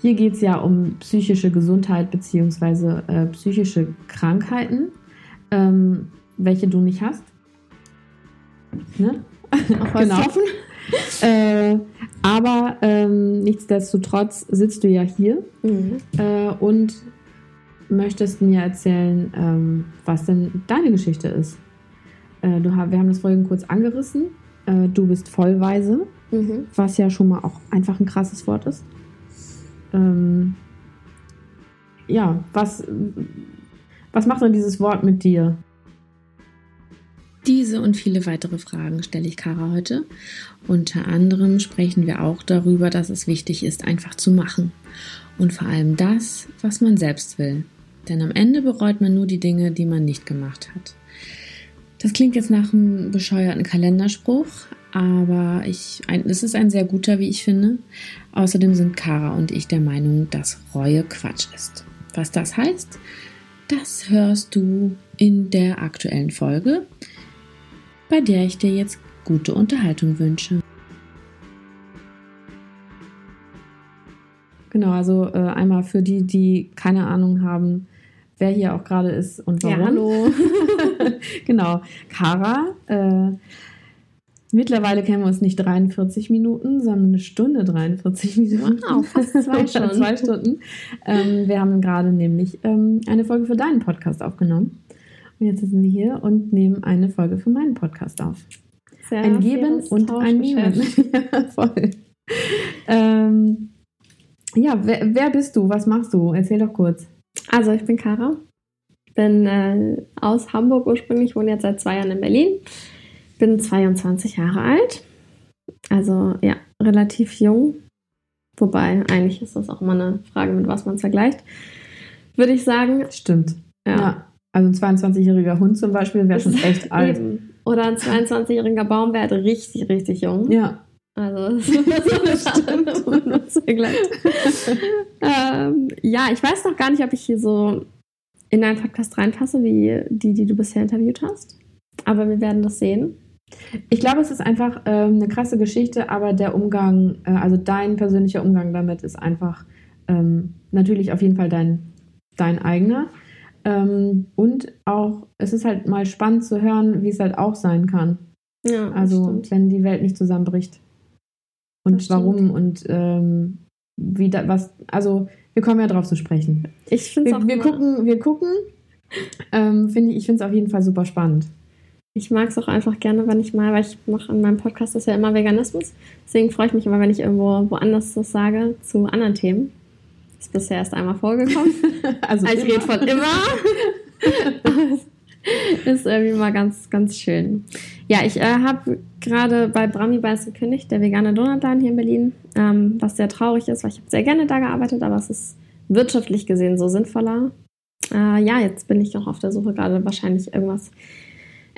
Hier geht es ja um psychische Gesundheit bzw. Äh, psychische Krankheiten, ähm, welche du nicht hast. Ne? genau. äh, aber ähm, nichtsdestotrotz sitzt du ja hier mhm. äh, und möchtest mir erzählen, ähm, was denn deine Geschichte ist. Äh, du, wir haben das vorhin kurz angerissen. Äh, du bist vollweise, mhm. was ja schon mal auch einfach ein krasses Wort ist. Ähm, ja, was, was macht denn dieses Wort mit dir? Diese und viele weitere Fragen stelle ich Kara heute. Unter anderem sprechen wir auch darüber, dass es wichtig ist, einfach zu machen. Und vor allem das, was man selbst will. Denn am Ende bereut man nur die Dinge, die man nicht gemacht hat. Das klingt jetzt nach einem bescheuerten Kalenderspruch, aber ich, ein, es ist ein sehr guter, wie ich finde. Außerdem sind Kara und ich der Meinung, dass Reue Quatsch ist. Was das heißt, das hörst du in der aktuellen Folge, bei der ich dir jetzt gute Unterhaltung wünsche. Genau, also äh, einmal für die, die keine Ahnung haben, wer hier auch gerade ist und warum. Ja, hallo. genau, Kara. Äh, mittlerweile kennen wir uns nicht 43 Minuten, sondern eine Stunde 43 Minuten. Wow, fast zwei Stunden. zwei Stunden. Ähm, wir haben gerade nämlich ähm, eine Folge für deinen Podcast aufgenommen. Und jetzt sitzen wir hier und nehmen eine Folge für meinen Podcast auf. Sehr ein Geben und ein Nehmen. ja, voll. Ähm, ja, wer, wer bist du? Was machst du? Erzähl doch kurz. Also, ich bin Kara. Bin äh, aus Hamburg ursprünglich, wohne jetzt seit zwei Jahren in Berlin. Bin 22 Jahre alt. Also, ja, relativ jung. Wobei, eigentlich ist das auch immer eine Frage, mit was man es vergleicht. Würde ich sagen. Stimmt. Ja. ja. Also ein 22-jähriger Hund zum Beispiel wäre schon echt alt. Eben. Oder ein 22-jähriger Baum wäre halt richtig, richtig jung. Ja. Also das stimmt. ähm, ja, ich weiß noch gar nicht, ob ich hier so in deinen Podcast reinpasse, wie die, die du bisher interviewt hast. Aber wir werden das sehen. Ich glaube, es ist einfach ähm, eine krasse Geschichte, aber der Umgang, äh, also dein persönlicher Umgang damit ist einfach ähm, natürlich auf jeden Fall dein, dein eigener. Ähm, und auch, es ist halt mal spannend zu hören, wie es halt auch sein kann. Ja, also, stimmt. wenn die Welt nicht zusammenbricht und warum und ähm, wie da, was, also wir kommen ja drauf zu sprechen. Ich finde wir, wir gucken, wir gucken. Ähm, finde ich, ich finde es auf jeden Fall super spannend. Ich mag es auch einfach gerne, wenn ich mal, weil ich mache in meinem Podcast das ja immer Veganismus. Deswegen freue ich mich immer, wenn ich irgendwo woanders das sage zu anderen Themen. Ist bisher erst einmal vorgekommen. also, also ich rede von immer. ist irgendwie mal ganz, ganz schön. Ja, ich äh, habe gerade bei Brami Bites gekündigt, der vegane Donutladen hier in Berlin, ähm, was sehr traurig ist, weil ich habe sehr gerne da gearbeitet, aber es ist wirtschaftlich gesehen so sinnvoller. Äh, ja, jetzt bin ich auch auf der Suche gerade wahrscheinlich irgendwas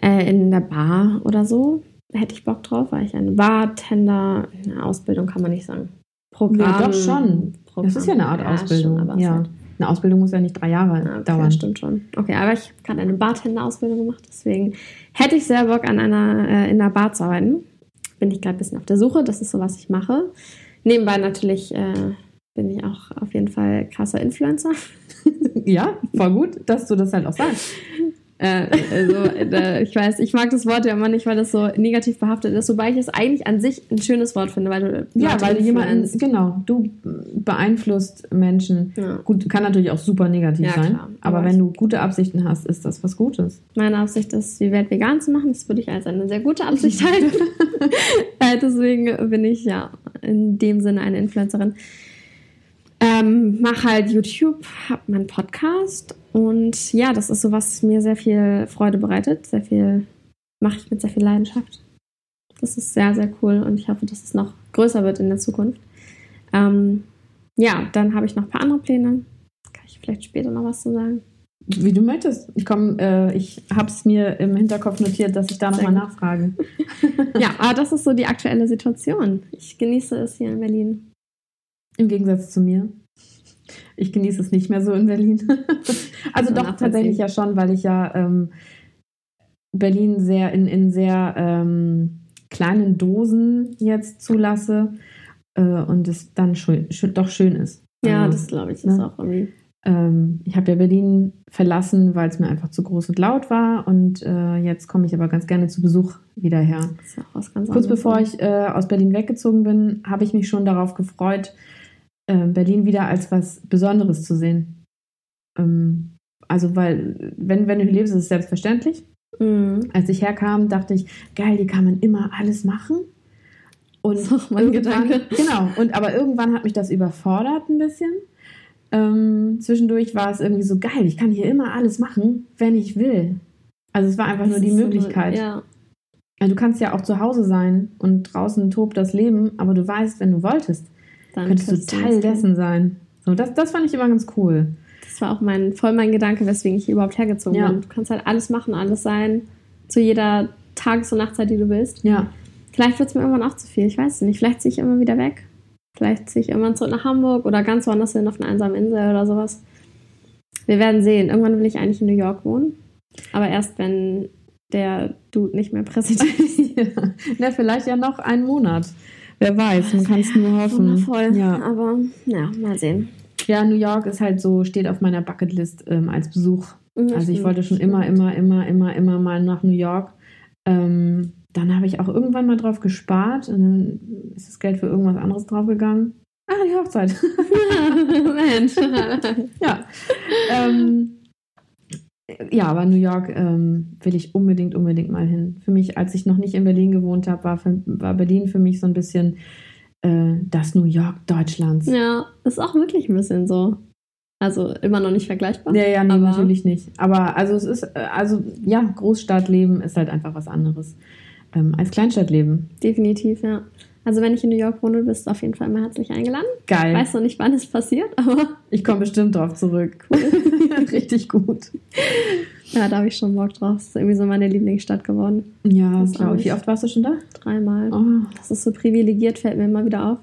äh, in der Bar oder so. Hätte ich Bock drauf, weil ich eine Bartender, eine Ausbildung kann man nicht sagen. Programm. Nee, doch schon. Programm. Das ist ja eine Art ja, Ausbildung. Schon, ja. Halt eine Ausbildung muss ja nicht drei Jahre ah, okay, dauern. Stimmt schon. Okay, aber ich habe gerade eine Bartender-Ausbildung gemacht, deswegen hätte ich sehr Bock, an einer, äh, in einer Bar zu arbeiten. Bin ich gerade ein bisschen auf der Suche, das ist so, was ich mache. Nebenbei natürlich äh, bin ich auch auf jeden Fall krasser Influencer. ja, voll gut, dass du das halt auch sagst. Äh, also, äh, ich weiß, ich mag das Wort ja immer nicht, weil das so negativ behaftet ist, wobei ich es eigentlich an sich ein schönes Wort finde, weil du ja, weil du jemanden, genau, du beeinflusst Menschen. Ja. Gut, kann natürlich auch super negativ ja, sein, klar, aber, wenn du gute Absichten hast, ist das was Gutes. Meine Absicht ist, die Welt vegan zu machen. Das würde ich als eine sehr gute Absicht halten. äh, deswegen bin ich ja in dem Sinne eine Influencerin. Ähm, mache halt YouTube, habe meinen Podcast und ja, das ist so, was mir sehr viel Freude bereitet. Sehr viel mache ich mit sehr viel Leidenschaft. Das ist sehr, sehr cool und ich hoffe, dass es noch größer wird in der Zukunft. Ähm, ja, dann habe ich noch ein paar andere Pläne. Kann ich vielleicht später noch was zu sagen? Wie du möchtest. Ich komme, äh, ich habe es mir im Hinterkopf notiert, dass ich da nochmal nachfrage. ja, aber das ist so die aktuelle Situation. Ich genieße es hier in Berlin. Im Gegensatz zu mir. Ich genieße es nicht mehr so in Berlin. also doch tatsächlich ja schon, weil ich ja ähm, Berlin sehr in, in sehr ähm, kleinen Dosen jetzt zulasse äh, und es dann schön, doch schön ist. Ja, also, das glaube ich, ist ne? auch irgendwie. Ähm, ich habe ja Berlin verlassen, weil es mir einfach zu groß und laut war. Und äh, jetzt komme ich aber ganz gerne zu Besuch wieder her. Das ist auch was ganz Kurz bevor ne? ich äh, aus Berlin weggezogen bin, habe ich mich schon darauf gefreut, Berlin wieder als was Besonderes zu sehen. Ähm, also, weil, wenn, wenn du hier lebst, ist es selbstverständlich. Mhm. Als ich herkam, dachte ich, geil, hier kann man immer alles machen. Und das ist auch mein Gedanke. Genau, und aber irgendwann hat mich das überfordert ein bisschen. Ähm, zwischendurch war es irgendwie so geil, ich kann hier immer alles machen, wenn ich will. Also es war einfach das nur die Möglichkeit. So, ja. Du kannst ja auch zu Hause sein und draußen tobt das Leben, aber du weißt, wenn du wolltest, Dann könntest du Teil dessen sein. So, das, das fand ich immer ganz cool. Das war auch mein, voll mein Gedanke, weswegen ich hier überhaupt hergezogen ja. bin. Du kannst halt alles machen, alles sein, zu jeder Tages- und Nachtzeit, die du willst. Ja. Vielleicht wird es mir irgendwann auch zu viel, ich weiß es nicht. Vielleicht ziehe ich immer wieder weg. Vielleicht ziehe ich irgendwann zurück nach Hamburg oder ganz woanders hin auf einer einsamen Insel oder sowas. Wir werden sehen. Irgendwann will ich eigentlich in New York wohnen. Aber erst, wenn der Dude nicht mehr Präsident ist. ja. Na, vielleicht ja noch einen Monat. Wer weiß, man kann es nur hoffen. Wundervoll. Ja. Aber ja, mal sehen. Ja, New York ist halt so, steht auf meiner Bucketlist ähm, als Besuch. Ja, also ich wollte schon immer, immer, immer, immer, immer mal nach New York. Ähm, dann habe ich auch irgendwann mal drauf gespart und dann ist das Geld für irgendwas anderes draufgegangen. Ah, die Hochzeit. Mensch. ja. Ähm, ja, aber New York ähm, will ich unbedingt, unbedingt mal hin. Für mich, als ich noch nicht in Berlin gewohnt habe, war, war Berlin für mich so ein bisschen äh, das New York Deutschlands. Ja, ist auch wirklich ein bisschen so. Also immer noch nicht vergleichbar. Ja, ja, nee, natürlich nicht. Aber also es ist, äh, also ja, Großstadtleben ist halt einfach was anderes ähm, als Kleinstadtleben. Definitiv, ja. Also wenn ich in New York wohne, bist du auf jeden Fall immer herzlich eingeladen. Geil. Ich weiß noch nicht, wann es passiert, aber... Ich komme bestimmt drauf zurück. Richtig gut. Ja, da habe ich schon Bock drauf. Das ist irgendwie so meine Lieblingsstadt geworden. Ja, glaube ich. Wie oft warst du schon da? Dreimal. Oh. Das ist so privilegiert, fällt mir immer wieder auf.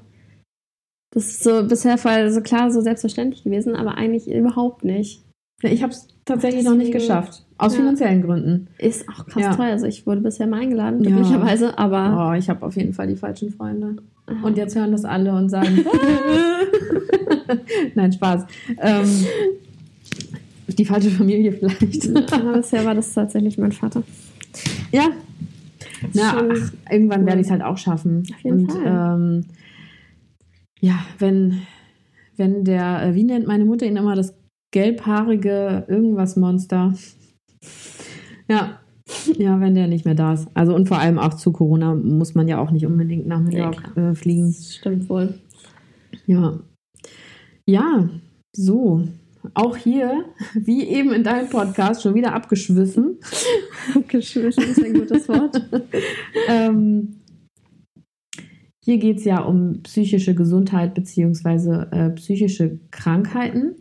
Das ist so bisher voll so klar, so selbstverständlich gewesen, aber eigentlich überhaupt nicht. Ich habe es tatsächlich Deswegen, noch nicht geschafft. Aus ja. finanziellen Gründen. Ist auch krass ja. teuer. Also ich wurde bisher mal eingeladen, glücklicherweise, ja. aber. Oh, ich habe auf jeden Fall die falschen Freunde. Und jetzt hören das alle und sagen. Nein, Spaß. Ähm, die falsche Familie vielleicht. aber bisher war das tatsächlich mein Vater. Ja. Na, ach, irgendwann werde ich es halt auch schaffen. Auf jeden und, Fall. Ähm, ja, wenn, wenn der, äh, wie nennt meine Mutter ihn immer, das gelbhaarige irgendwas Monster. Ja. Ja, wenn der nicht mehr da ist. Also und vor allem auch zu Corona muss man ja auch nicht unbedingt nach New York ja, äh, fliegen. Das stimmt wohl. Ja. Ja, so. Auch hier, wie eben in deinem Podcast, schon wieder abgeschwiffen. abgeschwiffen ist ein gutes Wort. ähm, hier geht es ja um psychische Gesundheit bzw. Äh, psychische Krankheiten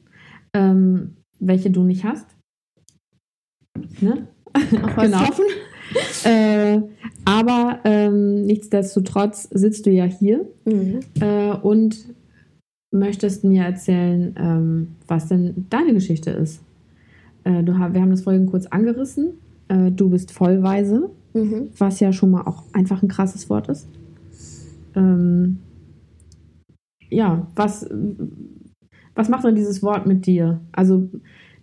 ähm, welche du nicht hast. Ne? Auch genau. äh, aber ähm, nichtsdestotrotz sitzt du ja hier mhm. äh, und möchtest mir erzählen, ähm, was denn deine Geschichte ist. Äh, du, wir haben das vorhin kurz angerissen. Äh, du bist vollweise, mhm. was ja schon mal auch einfach ein krasses Wort ist. Ähm, ja, was, was macht denn dieses Wort mit dir? Also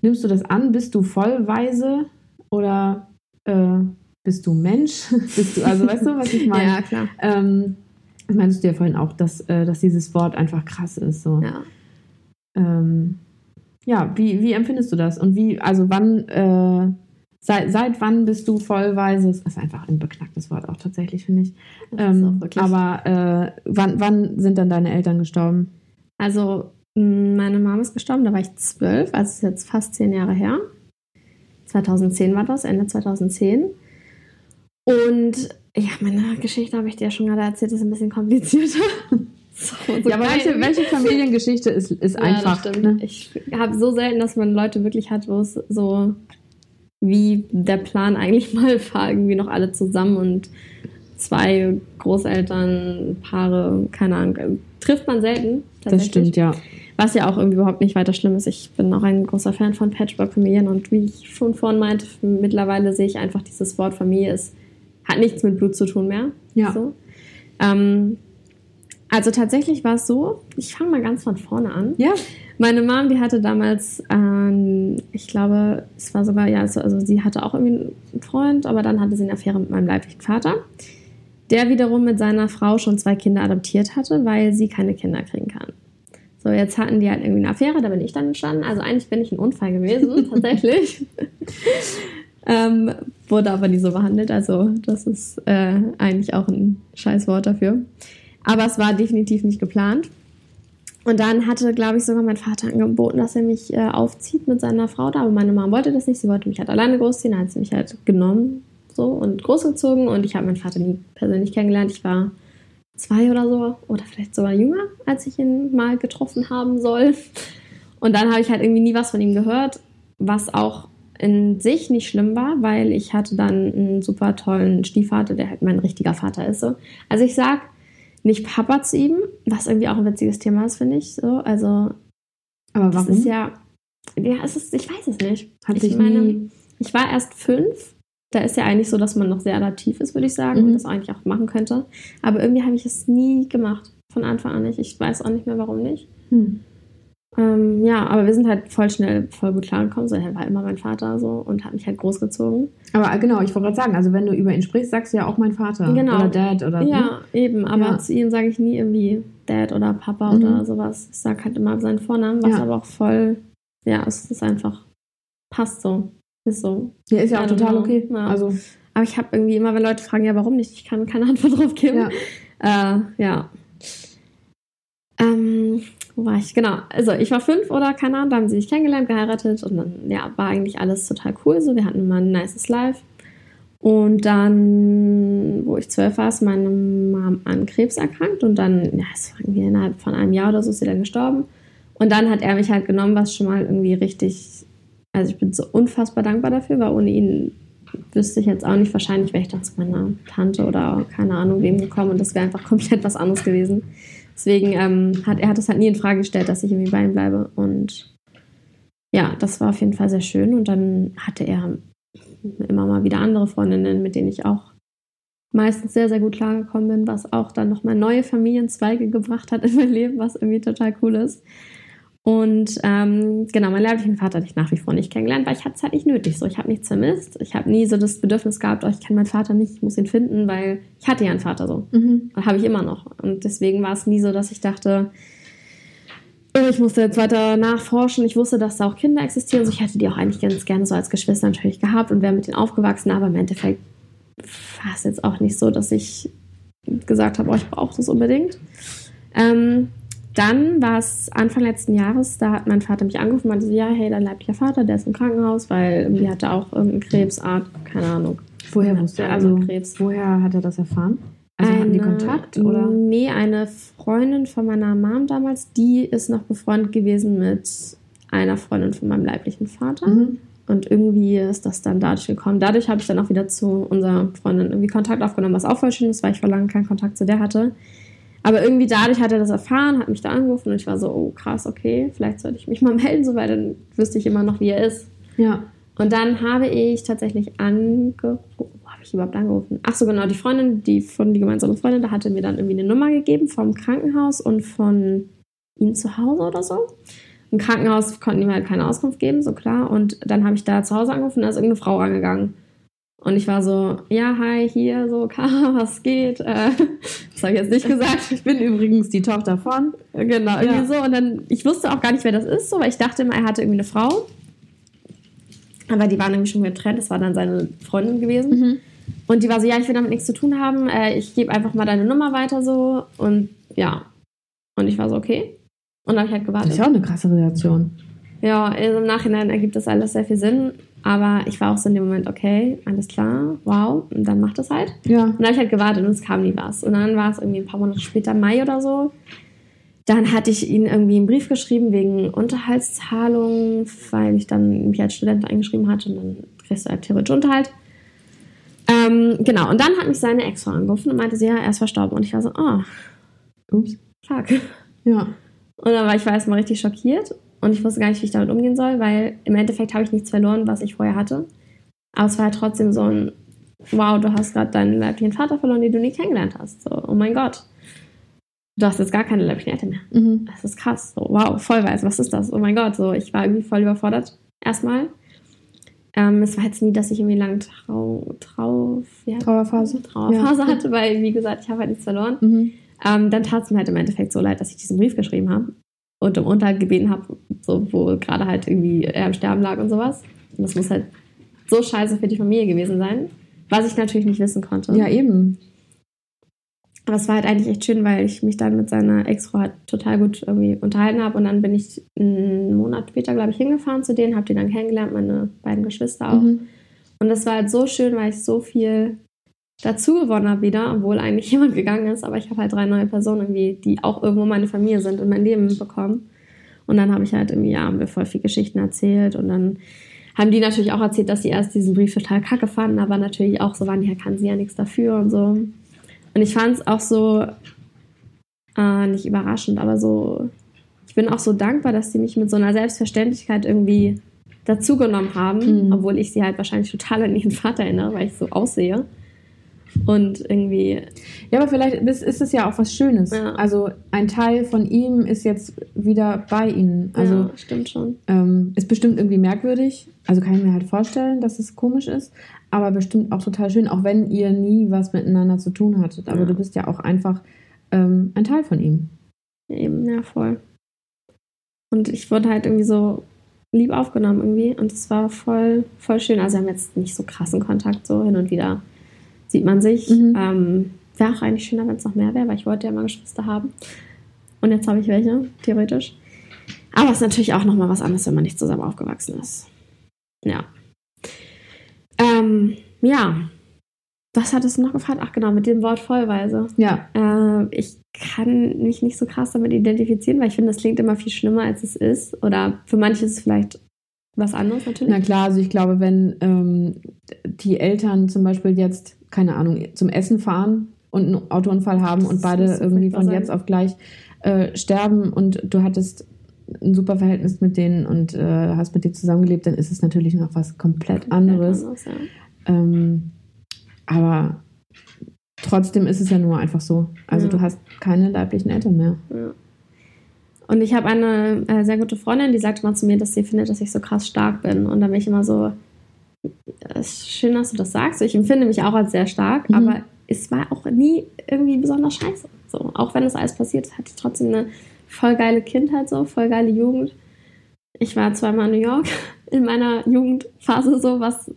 nimmst du das an? Bist du vollweise oder äh, bist du Mensch? bist du, also weißt du, was ich meine? ja, klar. Ähm, das meintest du ja vorhin auch, dass, äh, dass dieses Wort einfach krass ist. So. Ja. Ähm, ja, wie, wie empfindest du das? Und wie, also wann, äh, seit, seit wann bist du vollweise? Das ist einfach ein beknacktes Wort auch tatsächlich, finde ich. Ähm, aber äh, wann, wann sind dann deine Eltern gestorben? Also meine Mama ist gestorben, da war ich zwölf, also ist jetzt fast zehn Jahre her. 2010 war das, Ende 2010. Und ja, meine Geschichte habe ich dir ja schon gerade erzählt, ist ein bisschen komplizierter. So, so ja, aber welche, welche, Familiengeschichte ist, ist ja, einfach? Ne? Ich habe so selten, dass man Leute wirklich hat, wo es so wie der Plan eigentlich mal war, irgendwie noch alle zusammen und zwei Großeltern, Paare, keine Ahnung, trifft man selten. Das stimmt, ja. Was ja auch irgendwie überhaupt nicht weiter schlimm ist. Ich bin auch ein großer Fan von Patchwork-Familien und wie ich schon vorhin meinte, mittlerweile sehe ich einfach dieses Wort Familie ist, hat nichts mit Blut zu tun mehr. Ja. So. Ähm, Also tatsächlich war es so, ich fange mal ganz von vorne an. Ja. Meine Mom, die hatte damals, ähm, ich glaube, es war sogar, ja, also, also sie hatte auch irgendwie einen Freund, aber dann hatte sie eine Affäre mit meinem leiblichen Vater, der wiederum mit seiner Frau schon zwei Kinder adoptiert hatte, weil sie keine Kinder kriegen kann. So, jetzt hatten die halt irgendwie eine Affäre, da bin ich dann entstanden. Also eigentlich bin ich ein Unfall gewesen, tatsächlich. ähm, wurde aber nie so behandelt. Also das ist äh, eigentlich auch ein scheiß Wort dafür. Aber es war definitiv nicht geplant. Und dann hatte, glaube ich, sogar mein Vater angeboten, dass er mich äh, aufzieht mit seiner Frau da. Aber meine Mama wollte das nicht. Sie wollte mich halt alleine großziehen. Dann hat sie mich halt genommen so und großgezogen. Und ich habe meinen Vater nie persönlich kennengelernt. Ich war zwei oder so oder vielleicht sogar jünger, als ich ihn mal getroffen haben soll. Und dann habe ich halt irgendwie nie was von ihm gehört, was auch in sich nicht schlimm war, weil ich hatte dann einen super tollen Stiefvater, der halt mein richtiger Vater ist. So. Also ich sag nicht Papa zu ihm, was irgendwie auch ein witziges Thema ist, finde ich. So. Also, Aber das warum? ist ja, ja, es ist, ich weiß es nicht. Hat ich meine, nie- ich war erst fünf. Da ist ja eigentlich so, dass man noch sehr adaptiv ist, würde ich sagen, Mhm. und das eigentlich auch machen könnte. Aber irgendwie habe ich es nie gemacht. Von Anfang an nicht. Ich weiß auch nicht mehr, warum nicht. Hm. Ähm, ja, aber wir sind halt voll schnell voll gut klargekommen. So, er war immer mein Vater so und hat mich halt großgezogen. Aber äh, genau, ich wollte gerade sagen, also wenn du über ihn sprichst, sagst du ja auch mein Vater. Genau. Oder Dad oder Ja, eben. Aber Ja. zu ihm sage ich nie irgendwie Dad oder Papa Mhm. oder sowas. Ich sage halt immer seinen Vornamen, was Ja. aber auch voll, ja, es ist einfach, passt so. Ist so. Ja, ist ja auch total know. okay. Ja. Also, Aber ich habe irgendwie immer, wenn Leute fragen, ja, warum nicht, ich kann keine Antwort drauf geben. ja. Äh, ja. Ähm, wo war ich? Genau. Also ich war fünf oder keine Ahnung, da haben sie sich kennengelernt, geheiratet und dann, ja, war eigentlich alles total cool. So, wir hatten immer ein nices Life. Und dann, wo ich zwölf war, ist meine Mom an Krebs erkrankt und dann, ja, es war irgendwie innerhalb von einem Jahr oder so ist sie dann gestorben. Und dann hat er mich halt genommen, was schon mal irgendwie richtig, also ich bin so unfassbar dankbar dafür, weil ohne ihn wüsste ich jetzt auch nicht, wahrscheinlich wäre ich dann zu meiner Tante oder keine Ahnung wem gekommen und das wäre einfach komplett was anderes gewesen. Deswegen ähm, hat er hat es halt nie in Frage gestellt, dass ich irgendwie bei ihm bleibe und ja, das war auf jeden Fall sehr schön und dann hatte er immer mal wieder andere Freundinnen, mit denen ich auch meistens sehr, sehr gut klargekommen bin, was auch dann nochmal neue Familienzweige gebracht hat in mein Leben, was irgendwie total cool ist. Und ähm, genau, meinen leiblichen Vater hatte ich nach wie vor nicht kennengelernt, weil ich hatte es halt nicht nötig. So, ich habe nichts vermisst. Ich habe nie so das Bedürfnis gehabt, oh, ich kenne meinen Vater nicht, ich muss ihn finden, weil ich hatte ja einen Vater so. Mhm. Habe ich immer noch. Und deswegen war es nie so, dass ich dachte, oh, ich musste jetzt weiter nachforschen. Ich wusste, dass da auch Kinder existieren. So, ich hätte die auch eigentlich ganz gerne so als Geschwister natürlich gehabt und wäre mit denen aufgewachsen. Aber im Endeffekt war es jetzt auch nicht so, dass ich gesagt habe, oh, ich brauche das unbedingt. Ähm, dann war es Anfang letzten Jahres, da hat mein Vater mich angerufen und meinte so, ja, hey, dein leiblicher Vater, der ist im Krankenhaus, weil irgendwie hat er auch irgendeine Krebsart, keine Ahnung. Woher wusste er? ja, Also, Krebs. woher hat er das erfahren? Also hatten die Eine- Kontakt? Oder? Nee, eine Freundin von meiner Mom damals, die ist noch befreundet gewesen mit einer Freundin von meinem leiblichen Vater. Mhm. Und irgendwie ist das dann dadurch gekommen. Dadurch habe ich dann auch wieder zu unserer Freundin irgendwie Kontakt aufgenommen, was auch voll schön ist, weil ich vor langem keinen Kontakt zu der hatte. Aber irgendwie dadurch hat er das erfahren, hat mich da angerufen und ich war so, oh krass, okay, vielleicht sollte ich mich mal melden, so, weil dann wüsste ich immer noch, wie er ist. Ja. Und dann habe ich tatsächlich angerufen. Wo habe ich überhaupt angerufen? Ach so, genau, die Freundin, die von die gemeinsame Freundin, da hatte mir dann irgendwie eine Nummer gegeben vom Krankenhaus und von ihm zu Hause oder so. Im Krankenhaus konnten die mir halt keine Auskunft geben, so klar. Und dann habe ich da zu Hause angerufen, da ist irgendeine Frau rangegangen. Und ich war so, ja, hi, hier, so, Kara, was geht? Äh, das habe ich jetzt nicht gesagt. Ich bin übrigens die Tochter von. Genau, irgendwie Ja. so. Und dann, ich wusste auch gar nicht, wer das ist, so, weil ich dachte immer, er hatte irgendwie eine Frau. Aber die waren irgendwie schon getrennt. Das war dann seine Freundin gewesen. Mhm. Und die war so, ja, ich will damit nichts zu tun haben. Äh, ich gebe einfach mal deine Nummer weiter so. Und ja. Und ich war so, okay. Und dann habe ich halt Das gewartet. ist ja auch eine krasse Reaktion. Ja, also im Nachhinein ergibt das alles sehr viel Sinn. Aber ich war auch so in dem Moment, okay, alles klar, wow. Und dann macht es halt. Ja. Und dann habe ich halt gewartet und es kam nie was. Und dann war es irgendwie ein paar Monate später, Mai oder so. Dann hatte ich ihnen irgendwie einen Brief geschrieben wegen Unterhaltszahlungen, weil ich dann mich als Student eingeschrieben hatte und dann kriegst du halt theoretisch Unterhalt. Ähm, genau, und dann hat mich seine Ex-Frau angerufen und meinte, sie, ja, er ist verstorben. Und ich war so, oh, Ups. fuck. Ja. Und dann war ich war erstmal richtig schockiert und ich wusste gar nicht, wie ich damit umgehen soll, weil im Endeffekt habe ich nichts verloren, was ich vorher hatte. Aber es war halt trotzdem so ein, wow, du hast gerade deinen leiblichen Vater verloren, den du nie kennengelernt hast. So, oh mein Gott. du hast jetzt gar keine leiblichen Eltern mehr. Mhm. Das ist krass. So, wow, voll weiß, was ist das? Oh mein Gott, so, ich war irgendwie voll überfordert erstmal. Ähm, es war jetzt nie, dass ich irgendwie lange Trau, Trau, ja, Trauerphase, Trauerphase ja. hatte, weil, wie gesagt, ich habe halt nichts verloren. Mhm. Ähm, dann tat es mir halt im Endeffekt so leid, dass ich diesen Brief geschrieben habe und um Unterhalt gebeten habe, so, wo gerade halt irgendwie er im Sterben lag und sowas. Und das muss halt so scheiße für die Familie gewesen sein, was ich natürlich nicht wissen konnte. Ja, eben. Aber es war halt eigentlich echt schön, weil ich mich dann mit seiner Ex-Frau halt total gut irgendwie unterhalten habe. Und dann bin ich einen Monat später, glaube ich, hingefahren zu denen, habe die dann kennengelernt, meine beiden Geschwister auch. Mhm. Und das war halt so schön, weil ich so viel dazu gewonnen habe wieder, obwohl eigentlich jemand gegangen ist. Aber ich habe halt drei neue Personen irgendwie, die auch irgendwo meine Familie sind und mein Leben bekommen. Und dann habe ich halt irgendwie, ja, haben wir voll viel Geschichten erzählt. Und dann haben die natürlich auch erzählt, dass sie erst diesen Brief total kacke fanden, aber natürlich auch so waren, ja, kann sie ja nichts dafür und so. Und ich fand es auch so, äh, nicht überraschend, aber so, ich bin auch so dankbar, dass die mich mit so einer Selbstverständlichkeit irgendwie dazugenommen haben, mhm. obwohl ich sie halt wahrscheinlich total an ihren Vater erinnere, weil ich so aussehe. Und irgendwie. Ja, aber vielleicht ist, es ja auch was Schönes. Ja. Also ein Teil von ihm ist jetzt wieder bei ihnen. Also ja, stimmt schon. Ähm, ist bestimmt irgendwie merkwürdig. Also kann ich mir halt vorstellen, dass es komisch ist aber bestimmt auch total schön, auch wenn ihr nie was miteinander zu tun hattet. Aber ja. du bist ja auch einfach ähm, ein Teil von ihm. Eben, ja, voll. Und ich wurde halt irgendwie so lieb aufgenommen irgendwie und es war voll, voll schön. Also wir haben jetzt nicht so krassen Kontakt, so hin und wieder sieht man sich. Mhm. Ähm, wäre auch eigentlich schöner, wenn es noch mehr wäre, weil ich wollte ja mal Geschwister haben. Und jetzt habe ich welche, theoretisch. Aber es ist natürlich auch nochmal was anderes, wenn man nicht zusammen aufgewachsen ist. Ja. Ähm, ja. Was hattest du noch gefragt? Ach genau, mit dem Wort vollweise. Ja. Äh, ich kann mich nicht so krass damit identifizieren, weil ich finde, das klingt immer viel schlimmer, als es ist. Oder für manche ist es vielleicht was anderes natürlich. Na klar, also ich glaube, wenn ähm, die Eltern zum Beispiel jetzt, keine Ahnung, zum Essen fahren und einen Autounfall haben und beide irgendwie von sein. jetzt auf gleich äh, sterben und du hattest ein super Verhältnis mit denen und äh, hast mit denen zusammengelebt, dann ist es natürlich noch was komplett, komplett anderes. anderes ja. ähm, aber trotzdem ist es ja nur einfach so. Also ja. du hast keine leiblichen Eltern mehr. Ja. Und ich habe eine äh, sehr gute Freundin, die sagte mal zu mir, dass sie findet, dass ich so krass stark bin. Und da bin ich immer so, ist schön, dass du das sagst. Ich empfinde mich auch als sehr stark, mhm. aber es war auch nie irgendwie besonders scheiße. So, auch wenn das alles passiert, hatte ich trotzdem eine voll geile Kindheit so, voll geile Jugend. Ich war zweimal in New York in meiner Jugendphase so, was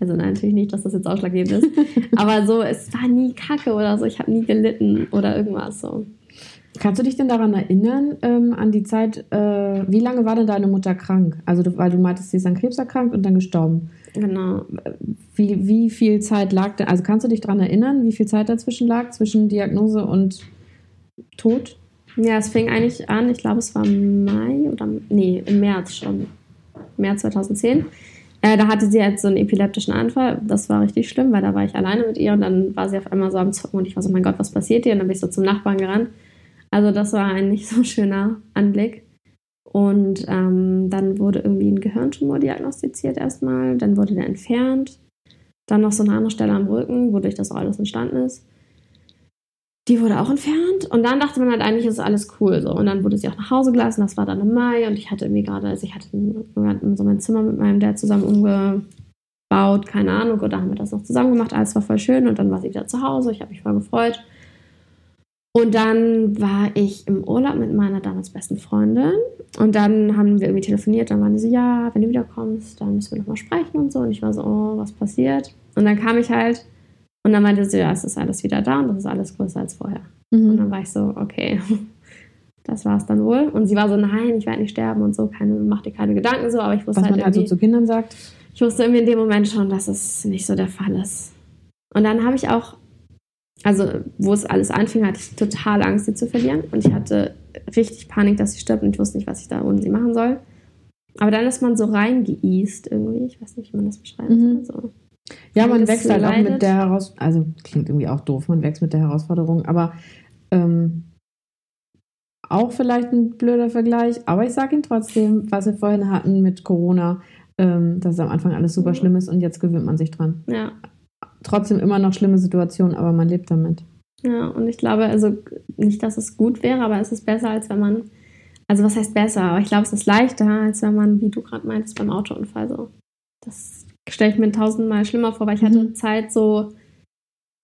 also nein, natürlich nicht, dass das jetzt ausschlaggebend ist, aber so, es war nie Kacke oder so, ich habe nie gelitten oder irgendwas so. Kannst du dich denn daran erinnern, ähm, an die Zeit, äh, wie lange war denn deine Mutter krank? Also, du, weil du meintest, sie ist an Krebs erkrankt und dann gestorben. Genau. Wie, wie viel Zeit lag da, also kannst du dich daran erinnern, wie viel Zeit dazwischen lag, zwischen Diagnose und Tod? Ja, es fing eigentlich an, ich glaube, es war Mai oder, nee, im März schon. März 2010. Äh, da hatte sie halt so einen epileptischen Anfall. Das war richtig schlimm, weil da war ich alleine mit ihr und dann war sie auf einmal so am Zucken und ich war so, mein Gott, was passiert hier? Und dann bin ich so zum Nachbarn gerannt. Also das war ein nicht so schöner Anblick. Und ähm, dann wurde irgendwie ein Gehirntumor diagnostiziert erstmal. Dann wurde der entfernt. Dann noch so eine andere Stelle am Rücken, wodurch das alles entstanden ist die wurde auch entfernt. Und dann dachte man halt eigentlich, ist alles cool. So. Und dann wurde sie auch nach Hause gelassen. Das war dann im Mai. Und ich hatte irgendwie gerade, also ich hatte so mein Zimmer mit meinem Dad zusammen umgebaut. Keine Ahnung. Und da haben wir das noch zusammen gemacht. Alles war voll schön. Und dann war sie wieder zu Hause. Ich habe mich voll gefreut. Und dann war ich im Urlaub mit meiner damals besten Freundin. Und dann haben wir irgendwie telefoniert. Dann waren die so, ja, wenn du wiederkommst, dann müssen wir nochmal sprechen und so. Und ich war so, oh, was passiert? Und dann kam ich halt und dann meinte sie, ja, es ist alles wieder da und das ist alles größer als vorher. Mhm. Und dann war ich so, okay, das war es dann wohl. Und sie war so, nein, ich werde nicht sterben und so, keine, mach dir keine Gedanken so, aber ich wusste Was halt man halt so zu Kindern sagt. Ich wusste irgendwie in dem Moment schon, dass es nicht so der Fall ist. Und dann habe ich auch, also wo es alles anfing, hatte ich total Angst, sie zu verlieren. Und ich hatte richtig Panik, dass sie stirbt und ich wusste nicht, was ich da ohne sie machen soll. Aber dann ist man so reingeeast irgendwie. Ich weiß nicht, wie man das beschreiben mhm. soll. So. Ja, man wächst halt auch mit der Herausforderung. Also klingt irgendwie auch doof, man wächst mit der Herausforderung, aber ähm, auch vielleicht ein blöder Vergleich, aber ich sage ihn trotzdem, was wir vorhin hatten mit Corona, ähm, dass es am Anfang alles super. Mhm. schlimm ist und jetzt gewöhnt man sich dran. Ja. Trotzdem immer noch schlimme Situationen, aber man lebt damit. Ja, und ich glaube, also nicht, dass es gut wäre, aber es ist besser, als wenn man, also was heißt besser? Aber ich glaube, es ist leichter, als wenn man, wie du gerade meintest, beim Autounfall so. Das stelle ich mir tausendmal schlimmer vor, weil ich hatte Mhm. Zeit so,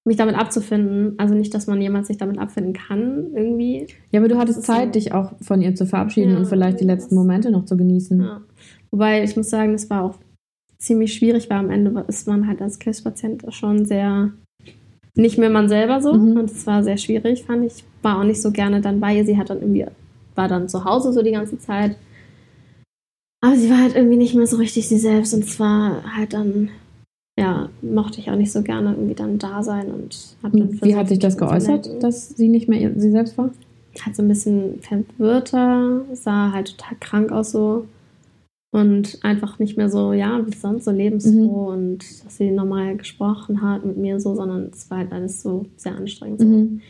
mich damit abzufinden. Also nicht, dass man jemals sich damit abfinden kann, irgendwie. Ja, aber du hattest Zeit, so- dich auch von ihr zu verabschieden Ja, und vielleicht die letzten Momente noch zu genießen. Ja. Wobei ich muss sagen, das war auch ziemlich schwierig, weil am Ende ist man halt als Krebspatient schon sehr nicht mehr man selber so. Mhm. Und es war sehr schwierig, fand ich. War auch nicht so gerne dann bei ihr. Sie hat dann irgendwie, war dann zu Hause so die ganze Zeit. Aber sie war halt irgendwie nicht mehr so richtig sie selbst und es war halt dann, ja, mochte ich auch nicht so gerne irgendwie dann da sein und hab dann Wie hat sich das geäußert, dass sie nicht mehr sie selbst war? halt so ein bisschen verwirrter, sah halt total krank aus so und einfach nicht mehr so, ja, wie sonst so lebensfroh und dass sie normal gesprochen hat mit mir so, sondern es war halt alles so sehr anstrengend. So. Mhm.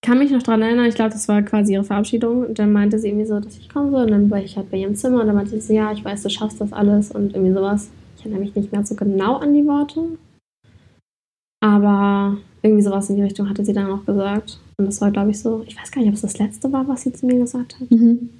Kann mich noch dran erinnern, ich glaube, das war quasi ihre Verabschiedung und dann meinte sie irgendwie so, dass ich komme so und dann war ich halt bei ihrem Zimmer und dann meinte sie, ja, ich weiß, du schaffst das alles und irgendwie sowas. Ich erinnere mich nicht mehr so genau an die Worte, aber irgendwie sowas in die Richtung hatte sie dann auch gesagt. Und das war, glaube ich, so, ich weiß gar nicht, ob es das letzte war, was sie zu mir gesagt hat. Mhm.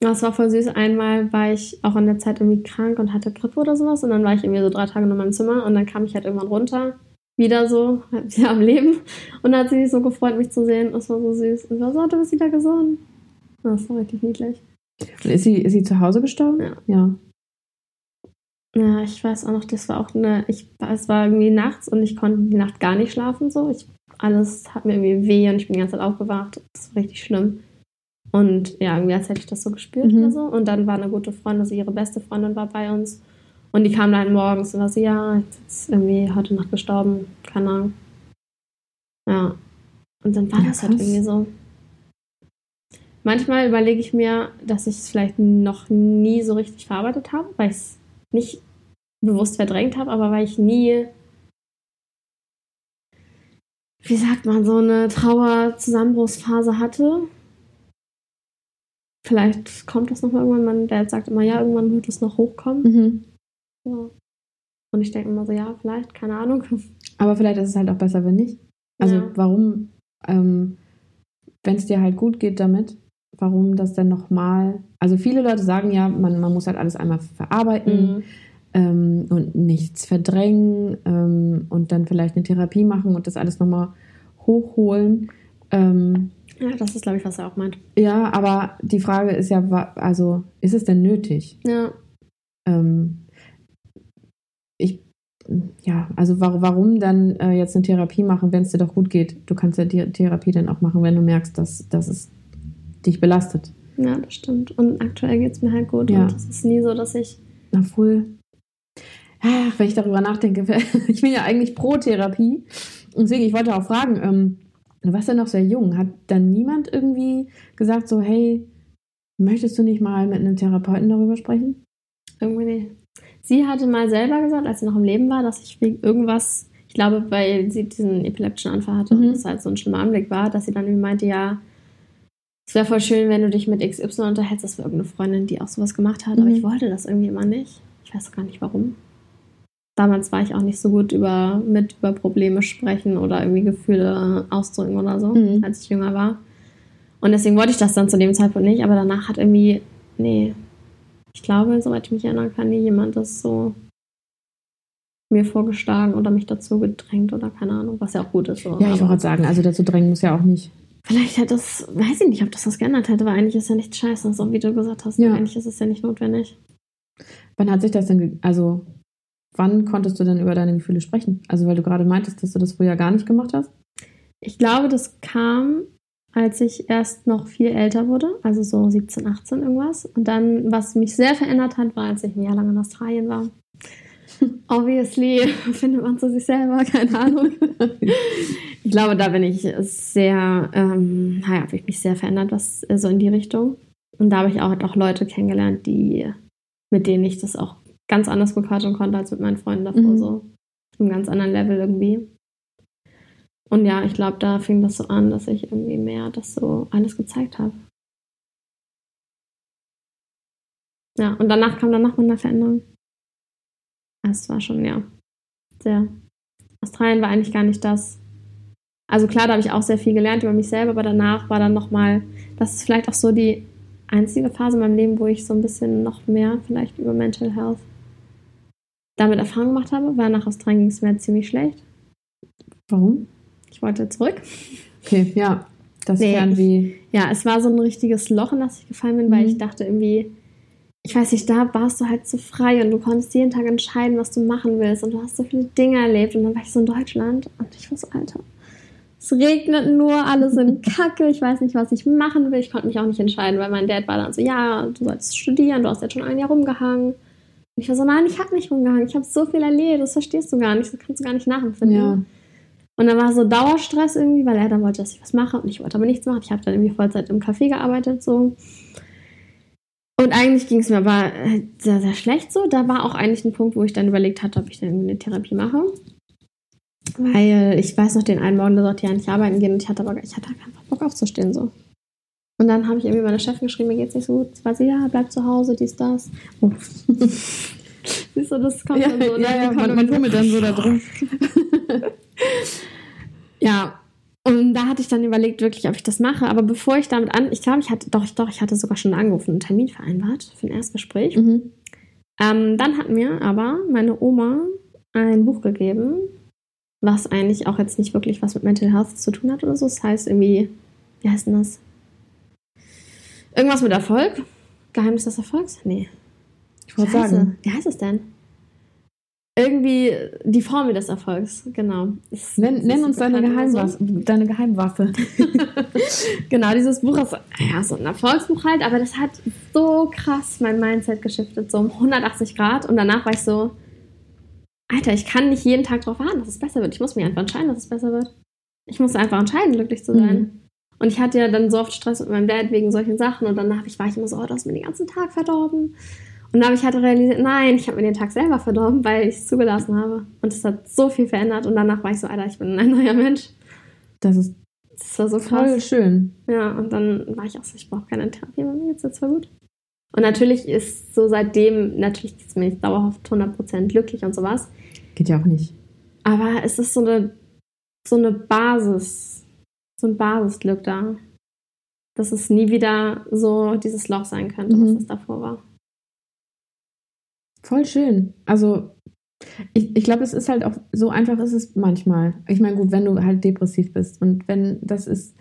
Das war voll süß. Einmal war ich auch in der Zeit irgendwie krank und hatte Grippe oder sowas. Und dann war ich irgendwie so drei Tage in meinem Zimmer und dann kam ich halt irgendwann runter. Wieder so, halt wieder am Leben. Und dann hat sie sich so gefreut, mich zu sehen. Das war so süß. Und war so, oh, du bist wieder gesund. Das war richtig niedlich. Ist sie, ist sie zu Hause gestorben? Ja. ja. Ja, ich weiß auch noch, das war auch eine, ich, es war irgendwie nachts und ich konnte die Nacht gar nicht schlafen so. Ich, alles hat mir irgendwie weh und ich bin die ganze Zeit aufgewacht. Das war richtig schlimm. Und ja, irgendwie als hätte ich das so gespürt Mhm. oder so. Und dann war eine gute Freundin, also ihre beste Freundin war bei uns. Und die kam dann morgens und war so, ja, jetzt ist irgendwie heute Nacht gestorben. Keine Ahnung. Ja. Und dann war Ja, das halt krass. irgendwie so. Manchmal überlege ich mir, dass ich es vielleicht noch nie so richtig verarbeitet habe, weil ich es nicht bewusst verdrängt habe, aber weil ich nie, wie sagt man, so eine Trauer-Zusammenbruchsphase hatte. Vielleicht kommt das nochmal irgendwann. Mein Dad sagt immer, ja, irgendwann wird es noch hochkommen. Mhm. Ja. Und ich denke immer so, ja, vielleicht, keine Ahnung. Aber vielleicht ist es halt auch besser, wenn nicht. Also Ja. warum, ähm, wenn es dir halt gut geht damit, warum das denn nochmal? Also viele Leute sagen ja, man, man muss halt alles einmal verarbeiten ähm, und nichts verdrängen ähm, und dann vielleicht eine Therapie machen und das alles nochmal hochholen. Ähm, Ja, das ist, glaube ich, was er auch meint. ja, aber die Frage ist ja, also ist es denn nötig? Ja, ähm, ich, ja, also warum, warum dann äh, jetzt eine Therapie machen, wenn es dir doch gut geht? Du kannst ja die Therapie dann auch machen, wenn du merkst, dass, dass es dich belastet. ja, das stimmt. Und aktuell geht es mir halt gut. Ja. Und es ist nie so, dass ich. Na, voll. Ach, wenn ich darüber nachdenke, ich bin ja eigentlich pro Therapie. Deswegen, ich wollte auch fragen, ähm, du warst ja noch sehr jung. Hat dann niemand irgendwie gesagt, so, hey, möchtest du nicht mal mit einem Therapeuten darüber sprechen? Irgendwie nicht. Sie hatte mal selber gesagt, als sie noch im Leben war, dass ich wegen irgendwas, ich glaube, weil sie diesen epileptischen Anfall hatte Mhm. und es halt so ein schlimmer Anblick war, dass sie dann irgendwie meinte, ja, es wäre voll schön, wenn du dich mit XY unterhältst. Das war irgendeine Freundin, die auch sowas gemacht hat, aber Mhm. ich wollte das irgendwie immer nicht. Ich weiß gar nicht warum. Damals war ich auch nicht so gut über, mit über Probleme sprechen oder irgendwie Gefühle ausdrücken oder so, Mhm. als ich jünger war. Und deswegen wollte ich das dann zu dem Zeitpunkt nicht, aber danach hat irgendwie, nee, ich glaube, soweit ich mich erinnern kann, nie jemand das so mir vorgeschlagen oder mich dazu gedrängt oder keine Ahnung, was ja auch gut ist. So. Ja, ich wollte gerade sagen, also dazu drängen muss ja auch nicht. vielleicht hätte es, weiß ich nicht, ob das was geändert hätte, weil eigentlich ist ja nichts scheiße, so wie du gesagt hast. Ja. Eigentlich ist es ja nicht notwendig. Wann hat sich das denn, also wann konntest du denn über deine Gefühle sprechen? Also weil du gerade meintest, dass du das früher gar nicht gemacht hast? Ich glaube, das kam, als ich erst noch viel älter wurde, also so 17, 18 irgendwas. Und dann, was mich sehr verändert hat, war, als ich ein Jahr lang in Australien war. Obviously findet man zu sich selber, keine Ahnung. Ich glaube, da bin ich sehr, ähm, naja, habe ich mich sehr verändert, was äh, so in die Richtung. Und da habe ich auch, auch Leute kennengelernt, die, mit denen ich das auch ganz anders bequatschen konnte als mit meinen Freunden davor, Mhm. so. Auf einem ganz anderen Level irgendwie. Und ja, ich glaube, da fing das so an, dass ich irgendwie mehr das so alles gezeigt habe. Ja, und danach kam dann nochmal eine Veränderung. Es war schon, ja, sehr. Australien war eigentlich gar nicht das, Also klar, da habe ich auch sehr viel gelernt über mich selber, aber danach war dann nochmal, das ist vielleicht auch so die einzige Phase in meinem Leben, wo ich so ein bisschen noch mehr vielleicht über Mental Health damit Erfahrung gemacht habe, weil nach Australien ging es mir ziemlich schlecht. Warum? Ich wollte zurück. Okay, ja. Das Nee, Fernweh. Ja, es war so ein richtiges Loch, in das ich gefallen bin, weil Mhm. ich dachte irgendwie, ich weiß nicht, da warst du halt so frei und du konntest jeden Tag entscheiden, was du machen willst und du hast so viele Dinge erlebt und dann war ich so in Deutschland und ich war so, Alter, es regnet nur, alle sind kacke, ich weiß nicht, was ich machen will. Ich konnte mich auch nicht entscheiden, weil mein Dad war dann so, ja, du sollst studieren, du hast jetzt schon ein Jahr rumgehangen. Und ich war so, nein, ich habe nicht rumgehangen, ich habe so viel erlebt, das verstehst du gar nicht, das kannst du gar nicht nachempfinden. Ja. Und dann war so Dauerstress irgendwie, weil er dann wollte, dass ich was mache und ich wollte aber nichts machen. Ich habe dann irgendwie Vollzeit im Café gearbeitet so. Und eigentlich ging es mir aber äh, sehr, sehr schlecht so. Da war auch eigentlich ein Punkt, wo ich dann überlegt hatte, ob ich dann irgendwie eine Therapie mache. Weil ich weiß noch, den einen Morgen, da sollte ich ja nicht arbeiten gehen und ich hatte aber ich hatte einfach Bock aufzustehen so. Und dann habe ich irgendwie meiner Chefin geschrieben, mir geht's nicht so gut. Sie war so, ja, bleib zu Hause, dies, das. Oh. Siehst du, das kommt Ja, dann so. ne? ja, ja, Die man, kommt man fummelt dann so da drin. Ja, und da hatte ich dann überlegt, wirklich, ob ich das mache. Aber bevor ich damit an, ich glaube, ich hatte, doch, doch, ich hatte sogar schon angerufen, einen Termin vereinbart für ein Erstgespräch. Mhm. Ähm, dann hat mir aber meine Oma ein Buch gegeben, was eigentlich auch jetzt nicht wirklich was mit Mental Health zu tun hat oder so. Das heißt irgendwie, wie heißt denn das? Irgendwas mit Erfolg? Geheimnis des Erfolgs? Nee. Ich wollte sagen. Wie heißt es denn? Irgendwie die Formel des Erfolgs, genau. Es- Nenn, nenn ist uns deine, so. Geheimwaffe, deine Geheimwaffe. Genau, dieses Buch ist ja, so ein Erfolgsbuch halt, aber das hat so krass mein Mindset geschiftet, so um 180 Grad. Und danach war ich so, Alter, ich kann nicht jeden Tag darauf warten, dass es besser wird. Ich muss mich einfach entscheiden, dass es besser wird. Ich muss einfach entscheiden, glücklich zu sein. Mhm. Und ich hatte ja dann so oft Stress mit meinem Dad wegen solchen Sachen. Und hab ich, war ich immer so, oh, du hast mir den ganzen Tag verdorben. Und dann habe ich halt realisiert, nein, ich habe mir den Tag selber verdorben, weil ich es zugelassen habe. Und es hat so viel verändert. Und danach war ich so, Alter, ich bin ein neuer Mensch. Das ist Das war so krass. voll schön. Ja, und dann war ich auch so, ich brauche keine Therapie, bei mir geht's jetzt voll gut. Und natürlich ist so seitdem, natürlich ist mir nicht dauerhaft 100% glücklich und sowas, Geht ja auch nicht. aber es ist so eine, so eine Basis, so ein Basisglück da, dass es nie wieder so dieses Loch sein könnte, Mhm. was es davor war. Voll schön. Also, ich, ich glaube, es ist halt auch, so einfach ist es manchmal. Ich meine, gut, wenn du halt depressiv bist und wenn das ist,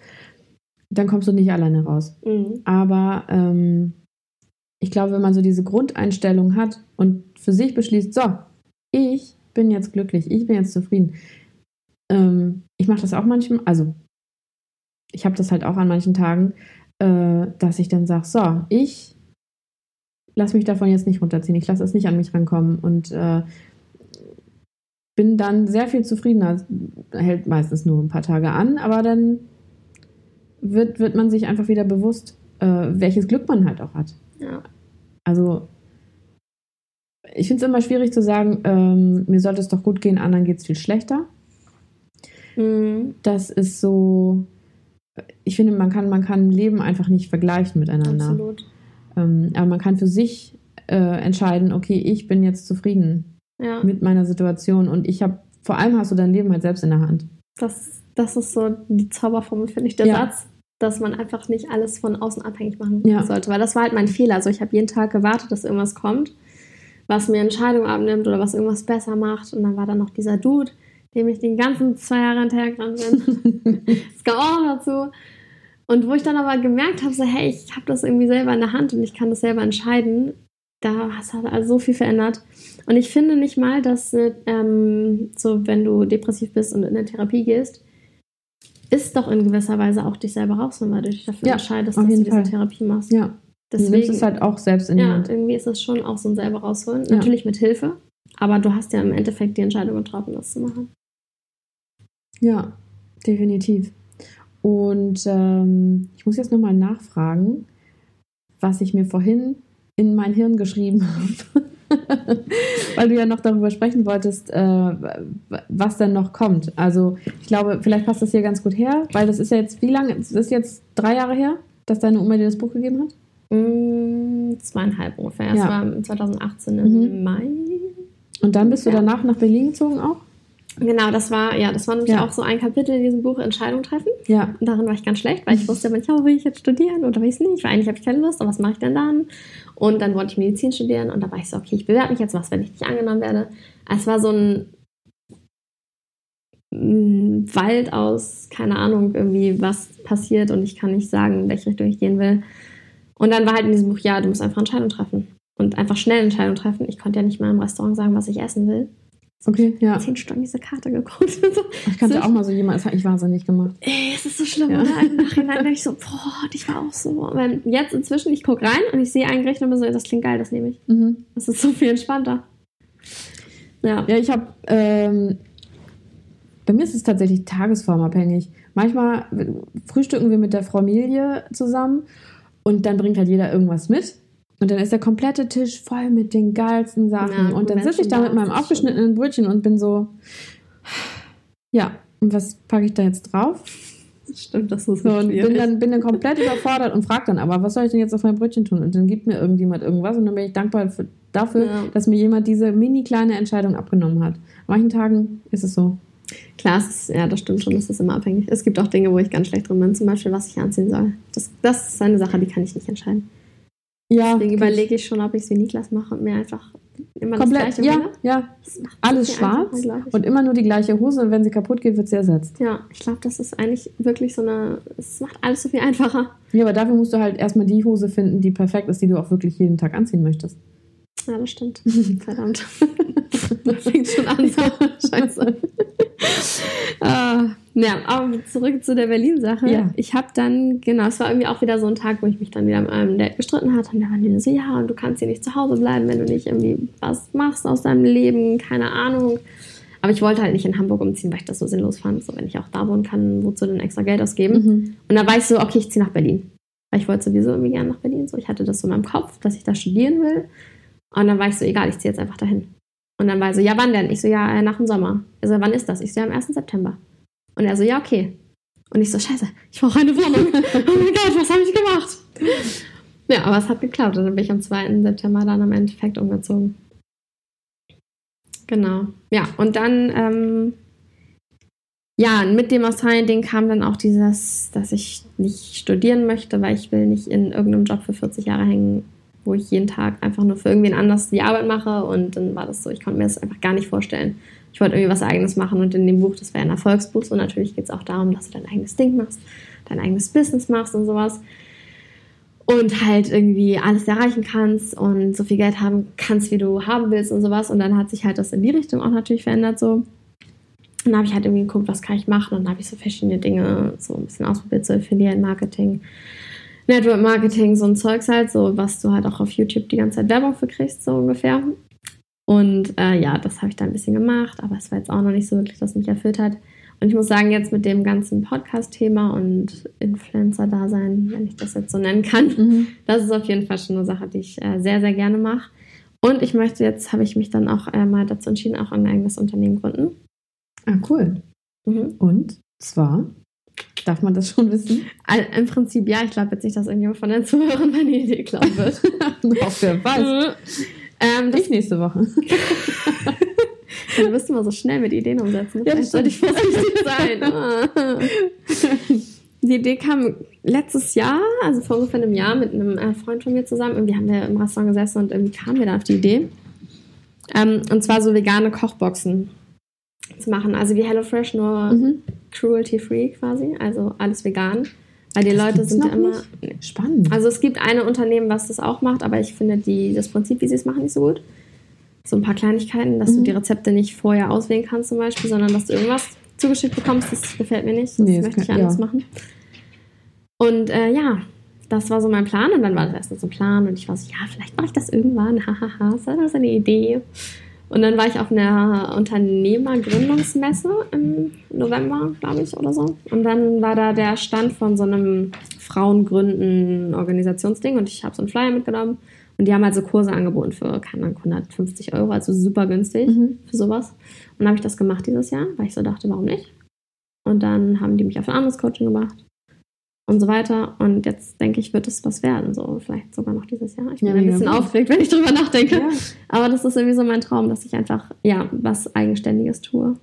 dann kommst du nicht alleine raus. Mhm. Aber ähm, ich glaube, wenn man so diese Grundeinstellung hat und für sich beschließt, so, ich bin jetzt glücklich, ich bin jetzt zufrieden. Ähm, ich mache das auch manchmal, also ich habe das halt auch an manchen Tagen, äh, dass ich dann sage, so, ich lass mich davon jetzt nicht runterziehen, ich lasse es nicht an mich rankommen und äh, bin dann sehr viel zufriedener. Hält meistens nur ein paar Tage an, aber dann wird, wird man sich einfach wieder bewusst, äh, welches Glück man halt auch hat. Ja. Also ich finde es immer schwierig zu sagen, ähm, mir sollte es doch gut gehen, anderen geht es viel schlechter. Mhm. Das ist so, ich finde, man kann, man kann Leben einfach nicht vergleichen miteinander. Absolut. Ähm, aber man kann für sich äh, entscheiden, okay, ich bin jetzt zufrieden Ja, mit meiner Situation und ich habe, vor allem hast du dein Leben halt selbst in der Hand. das, das ist so die Zauberformel, finde ich, der Ja. Satz, dass man einfach nicht alles von außen abhängig machen Ja. sollte. Weil das war halt mein Fehler. Also ich habe jeden Tag gewartet, dass irgendwas kommt, was mir Entscheidungen abnimmt oder was irgendwas besser macht. Und dann war da noch dieser Dude, dem ich den ganzen zwei Jahre hinterhergerannt bin. das kam auch noch dazu. Und wo ich dann aber gemerkt habe, so, hey, ich habe das irgendwie selber in der Hand und ich kann das selber entscheiden, da hat halt also so viel verändert. Und ich finde nicht mal, dass ähm, so, wenn du depressiv bist und in eine Therapie gehst, ist doch in gewisser Weise auch dich selber rausholen, weil du dich dafür Ja, entscheidest, dass du diese Fall. Therapie machst. Ja, du nimmst Deswegen, es halt auch selbst in die ja, Hand. irgendwie ist es schon auch so ein selber rausholen. Ja. Natürlich mit Hilfe, aber du hast ja im Endeffekt die Entscheidung getroffen, das zu machen. Ja, definitiv. Und ähm, ich muss jetzt nochmal nachfragen, was ich mir vorhin in mein Hirn geschrieben habe. Weil du ja noch darüber sprechen wolltest, äh, was denn noch kommt. Also ich glaube, vielleicht passt das hier ganz gut her, weil das ist ja jetzt, wie lange? Das ist jetzt drei Jahre her, dass deine Oma dir das Buch gegeben hat? Mm, zweieinhalb ungefähr. Es Ja. war 2018 im Mhm. Mai. Und dann bist du Ja. danach nach Berlin gezogen auch? Genau, das war, ja, das war nämlich Ja. auch so ein Kapitel in diesem Buch Entscheidung treffen. Ja. Und darin war ich ganz schlecht, weil ich wusste aber nicht, oh, will ich jetzt studieren oder will ich nicht, weil eigentlich habe ich keine Lust, aber was mache ich denn dann? Und dann wollte ich Medizin studieren und da war ich so, okay, ich bewerbe mich jetzt, was, wenn ich nicht angenommen werde. Es war so ein mm, Wald aus, keine Ahnung, irgendwie was passiert und ich kann nicht sagen, in welche Richtung ich gehen will. Und dann war halt in diesem Buch, ja, du musst einfach Entscheidungen treffen. Und einfach schnell Entscheidungen treffen. Ich konnte ja nicht mal im Restaurant sagen, was ich essen will. Okay, ja. Zehn Stunden diese Karte geguckt. so. Ich kannte auch mal so jemand, das hat ich wahnsinnig gemacht. Ey, es ist so schlimm, Ja. oder? Im Nachhinein denke ich so, boah, ich war auch so. Weil jetzt inzwischen, ich gucke rein und ich sehe ein Gericht und bin so, das klingt geil, das nehme ich. Mhm. Das ist so viel entspannter. Ja. Ja, ich habe, ähm, bei mir ist es tatsächlich tagesformabhängig. Manchmal frühstücken wir mit der Familie zusammen und dann bringt halt jeder irgendwas mit. Und dann ist der komplette Tisch voll mit den geilsten Sachen. Ja, und dann sitze ich da mit meinem aufgeschnittenen Brötchen und bin so, ja, und was packe ich da jetzt drauf? Stimmt, das ist So, und bin dann, bin dann komplett überfordert und frage dann aber, was soll ich denn jetzt auf mein Brötchen tun? Und dann gibt mir irgendjemand irgendwas und dann bin ich dankbar für, dafür, Ja. dass mir jemand diese mini kleine Entscheidung abgenommen hat. An manchen Tagen ist es so. Klar, es ist, ja, das stimmt schon, das ist immer abhängig. Es gibt auch Dinge, wo ich ganz schlecht drin bin, zum Beispiel, was ich anziehen soll. Das, das ist eine Sache, die kann ich nicht entscheiden. Ja, Deswegen überlege ich schon, ob ich es wie Niklas mache und mir einfach immer komplett, das Gleiche ja, ja, alles schwarz und immer nur die gleiche Hose und wenn sie kaputt geht, wird sie ersetzt. Ja, ich glaube, das ist eigentlich wirklich so eine. Es macht alles so viel einfacher. Ja, aber dafür musst du halt erstmal die Hose finden, die perfekt ist, die du auch wirklich jeden Tag anziehen möchtest. Ja, das stimmt. Verdammt. das fängt schon an. So. Scheiße. Ah, ja, aber zurück zu der Berlin-Sache. Ja. Ich habe dann, genau, es war irgendwie auch wieder so ein Tag, wo ich mich dann wieder mit meinem Dad gestritten hatte. Und der war wieder so, ja, und du kannst hier nicht zu Hause bleiben, wenn du nicht irgendwie was machst aus deinem Leben, keine Ahnung. Aber ich wollte halt nicht in Hamburg umziehen, weil ich das so sinnlos fand. So, wenn ich auch da wohnen kann, wozu denn extra Geld ausgeben? Mhm. Und dann war ich so, okay, ich ziehe nach Berlin. Weil ich wollte sowieso irgendwie gerne nach Berlin. So, ich hatte das so in meinem Kopf, dass ich da studieren will. Und dann war ich so, egal, ich ziehe jetzt einfach dahin. Und dann war er so, ja, wann denn? Ich so, ja, äh, nach dem Sommer. Er so, wann ist das? Ich so, ja, am 1. September. Und er so, ja, okay. Und ich so, scheiße, ich brauche eine Wohnung. oh mein Gott, was habe ich gemacht? Ja, aber es hat geklappt. Und dann bin ich am 2. September dann im Endeffekt umgezogen. Genau. Ja, und dann, ähm, ja, mit dem Australien-Ding kam dann auch dieses, dass ich nicht studieren möchte, weil ich will nicht in irgendeinem Job für 40 Jahre hängen, wo ich jeden Tag einfach nur für irgendwen anders die Arbeit mache. Und dann war das so, ich konnte mir das einfach gar nicht vorstellen. Ich wollte irgendwie was Eigenes machen und in dem Buch, das wäre ein Erfolgsbuch, so natürlich geht es auch darum, dass du dein eigenes Ding machst, dein eigenes Business machst und sowas. Und halt irgendwie alles erreichen kannst und so viel Geld haben kannst, wie du haben willst und sowas. Und dann hat sich halt das in die Richtung auch natürlich verändert so. Und dann habe ich halt irgendwie geguckt, was kann ich machen. Und dann habe ich so verschiedene Dinge so ein bisschen ausprobiert, so Affiliate-Marketing, Network-Marketing, so ein Zeugs halt, so was du halt auch auf YouTube die ganze Zeit Werbung für kriegst, so ungefähr. Und äh, ja, das habe ich da ein bisschen gemacht, aber es war jetzt auch noch nicht so wirklich, was mich erfüllt hat. Und ich muss sagen, jetzt mit dem ganzen Podcast-Thema und Influencer-Dasein, wenn ich das jetzt so nennen kann, Mhm. das ist auf jeden Fall schon eine Sache, die ich äh, sehr, sehr gerne mache. Und ich möchte jetzt, habe ich mich dann auch äh, mal dazu entschieden, auch ein eigenes Unternehmen gründen. Ah, cool. Mhm. Und zwar, darf man das schon wissen? Im Prinzip ja, ich glaube jetzt nicht, dass irgendjemand von den Zuhörern meine Idee klauen wird. Auch wer weiß. ähm, das, Ich nächste Woche. du bist immer so schnell mit Ideen umsetzen. Ja, das sollte ich vorsichtig sein. Ah. Die Idee kam letztes Jahr, also vor ungefähr einem Jahr, mit einem äh, Freund von mir zusammen. Irgendwie haben wir im Restaurant gesessen und irgendwie kamen wir da auf die Idee. Ähm, und zwar so vegane Kochboxen zu machen. Also wie HelloFresh, nur Mhm. cruelty-free quasi. Also alles vegan. Weil die Das Leute sind ja immer. nicht? Spannend. Also es gibt eine Unternehmen, was das auch macht, aber ich finde die, das Prinzip, wie sie es machen, nicht so gut. So ein paar Kleinigkeiten, dass du Mhm. die Rezepte nicht vorher auswählen kannst zum Beispiel, sondern dass du irgendwas zugeschickt bekommst, das gefällt mir nicht. Das Nee, möchte ich anders ja. machen. Und äh, ja, das war so mein Plan und dann war das erstens so ein Plan und ich war so, ja, vielleicht mache ich das irgendwann, hahaha, ist das eine Idee? Und dann war ich auf einer Unternehmergründungsmesse im November, glaube ich, oder so. Und dann war da der Stand von so einem Frauengründen-Organisationsding und ich habe so einen Flyer mitgenommen. Und die haben halt so Kurse angeboten für, keine Ahnung, 150 Euro, also super günstig Mhm. für sowas. Und dann habe ich das gemacht dieses Jahr, weil ich so dachte, warum nicht? Und dann haben die mich auf ein anderes Coaching gemacht und so weiter. Und jetzt denke ich, wird es was werden, so vielleicht sogar noch dieses Jahr. Ich bin Ja, ein bisschen gut. aufgeregt, wenn ich drüber nachdenke. Ja. Aber das ist irgendwie so mein Traum, dass ich einfach, ja, was Eigenständiges tue.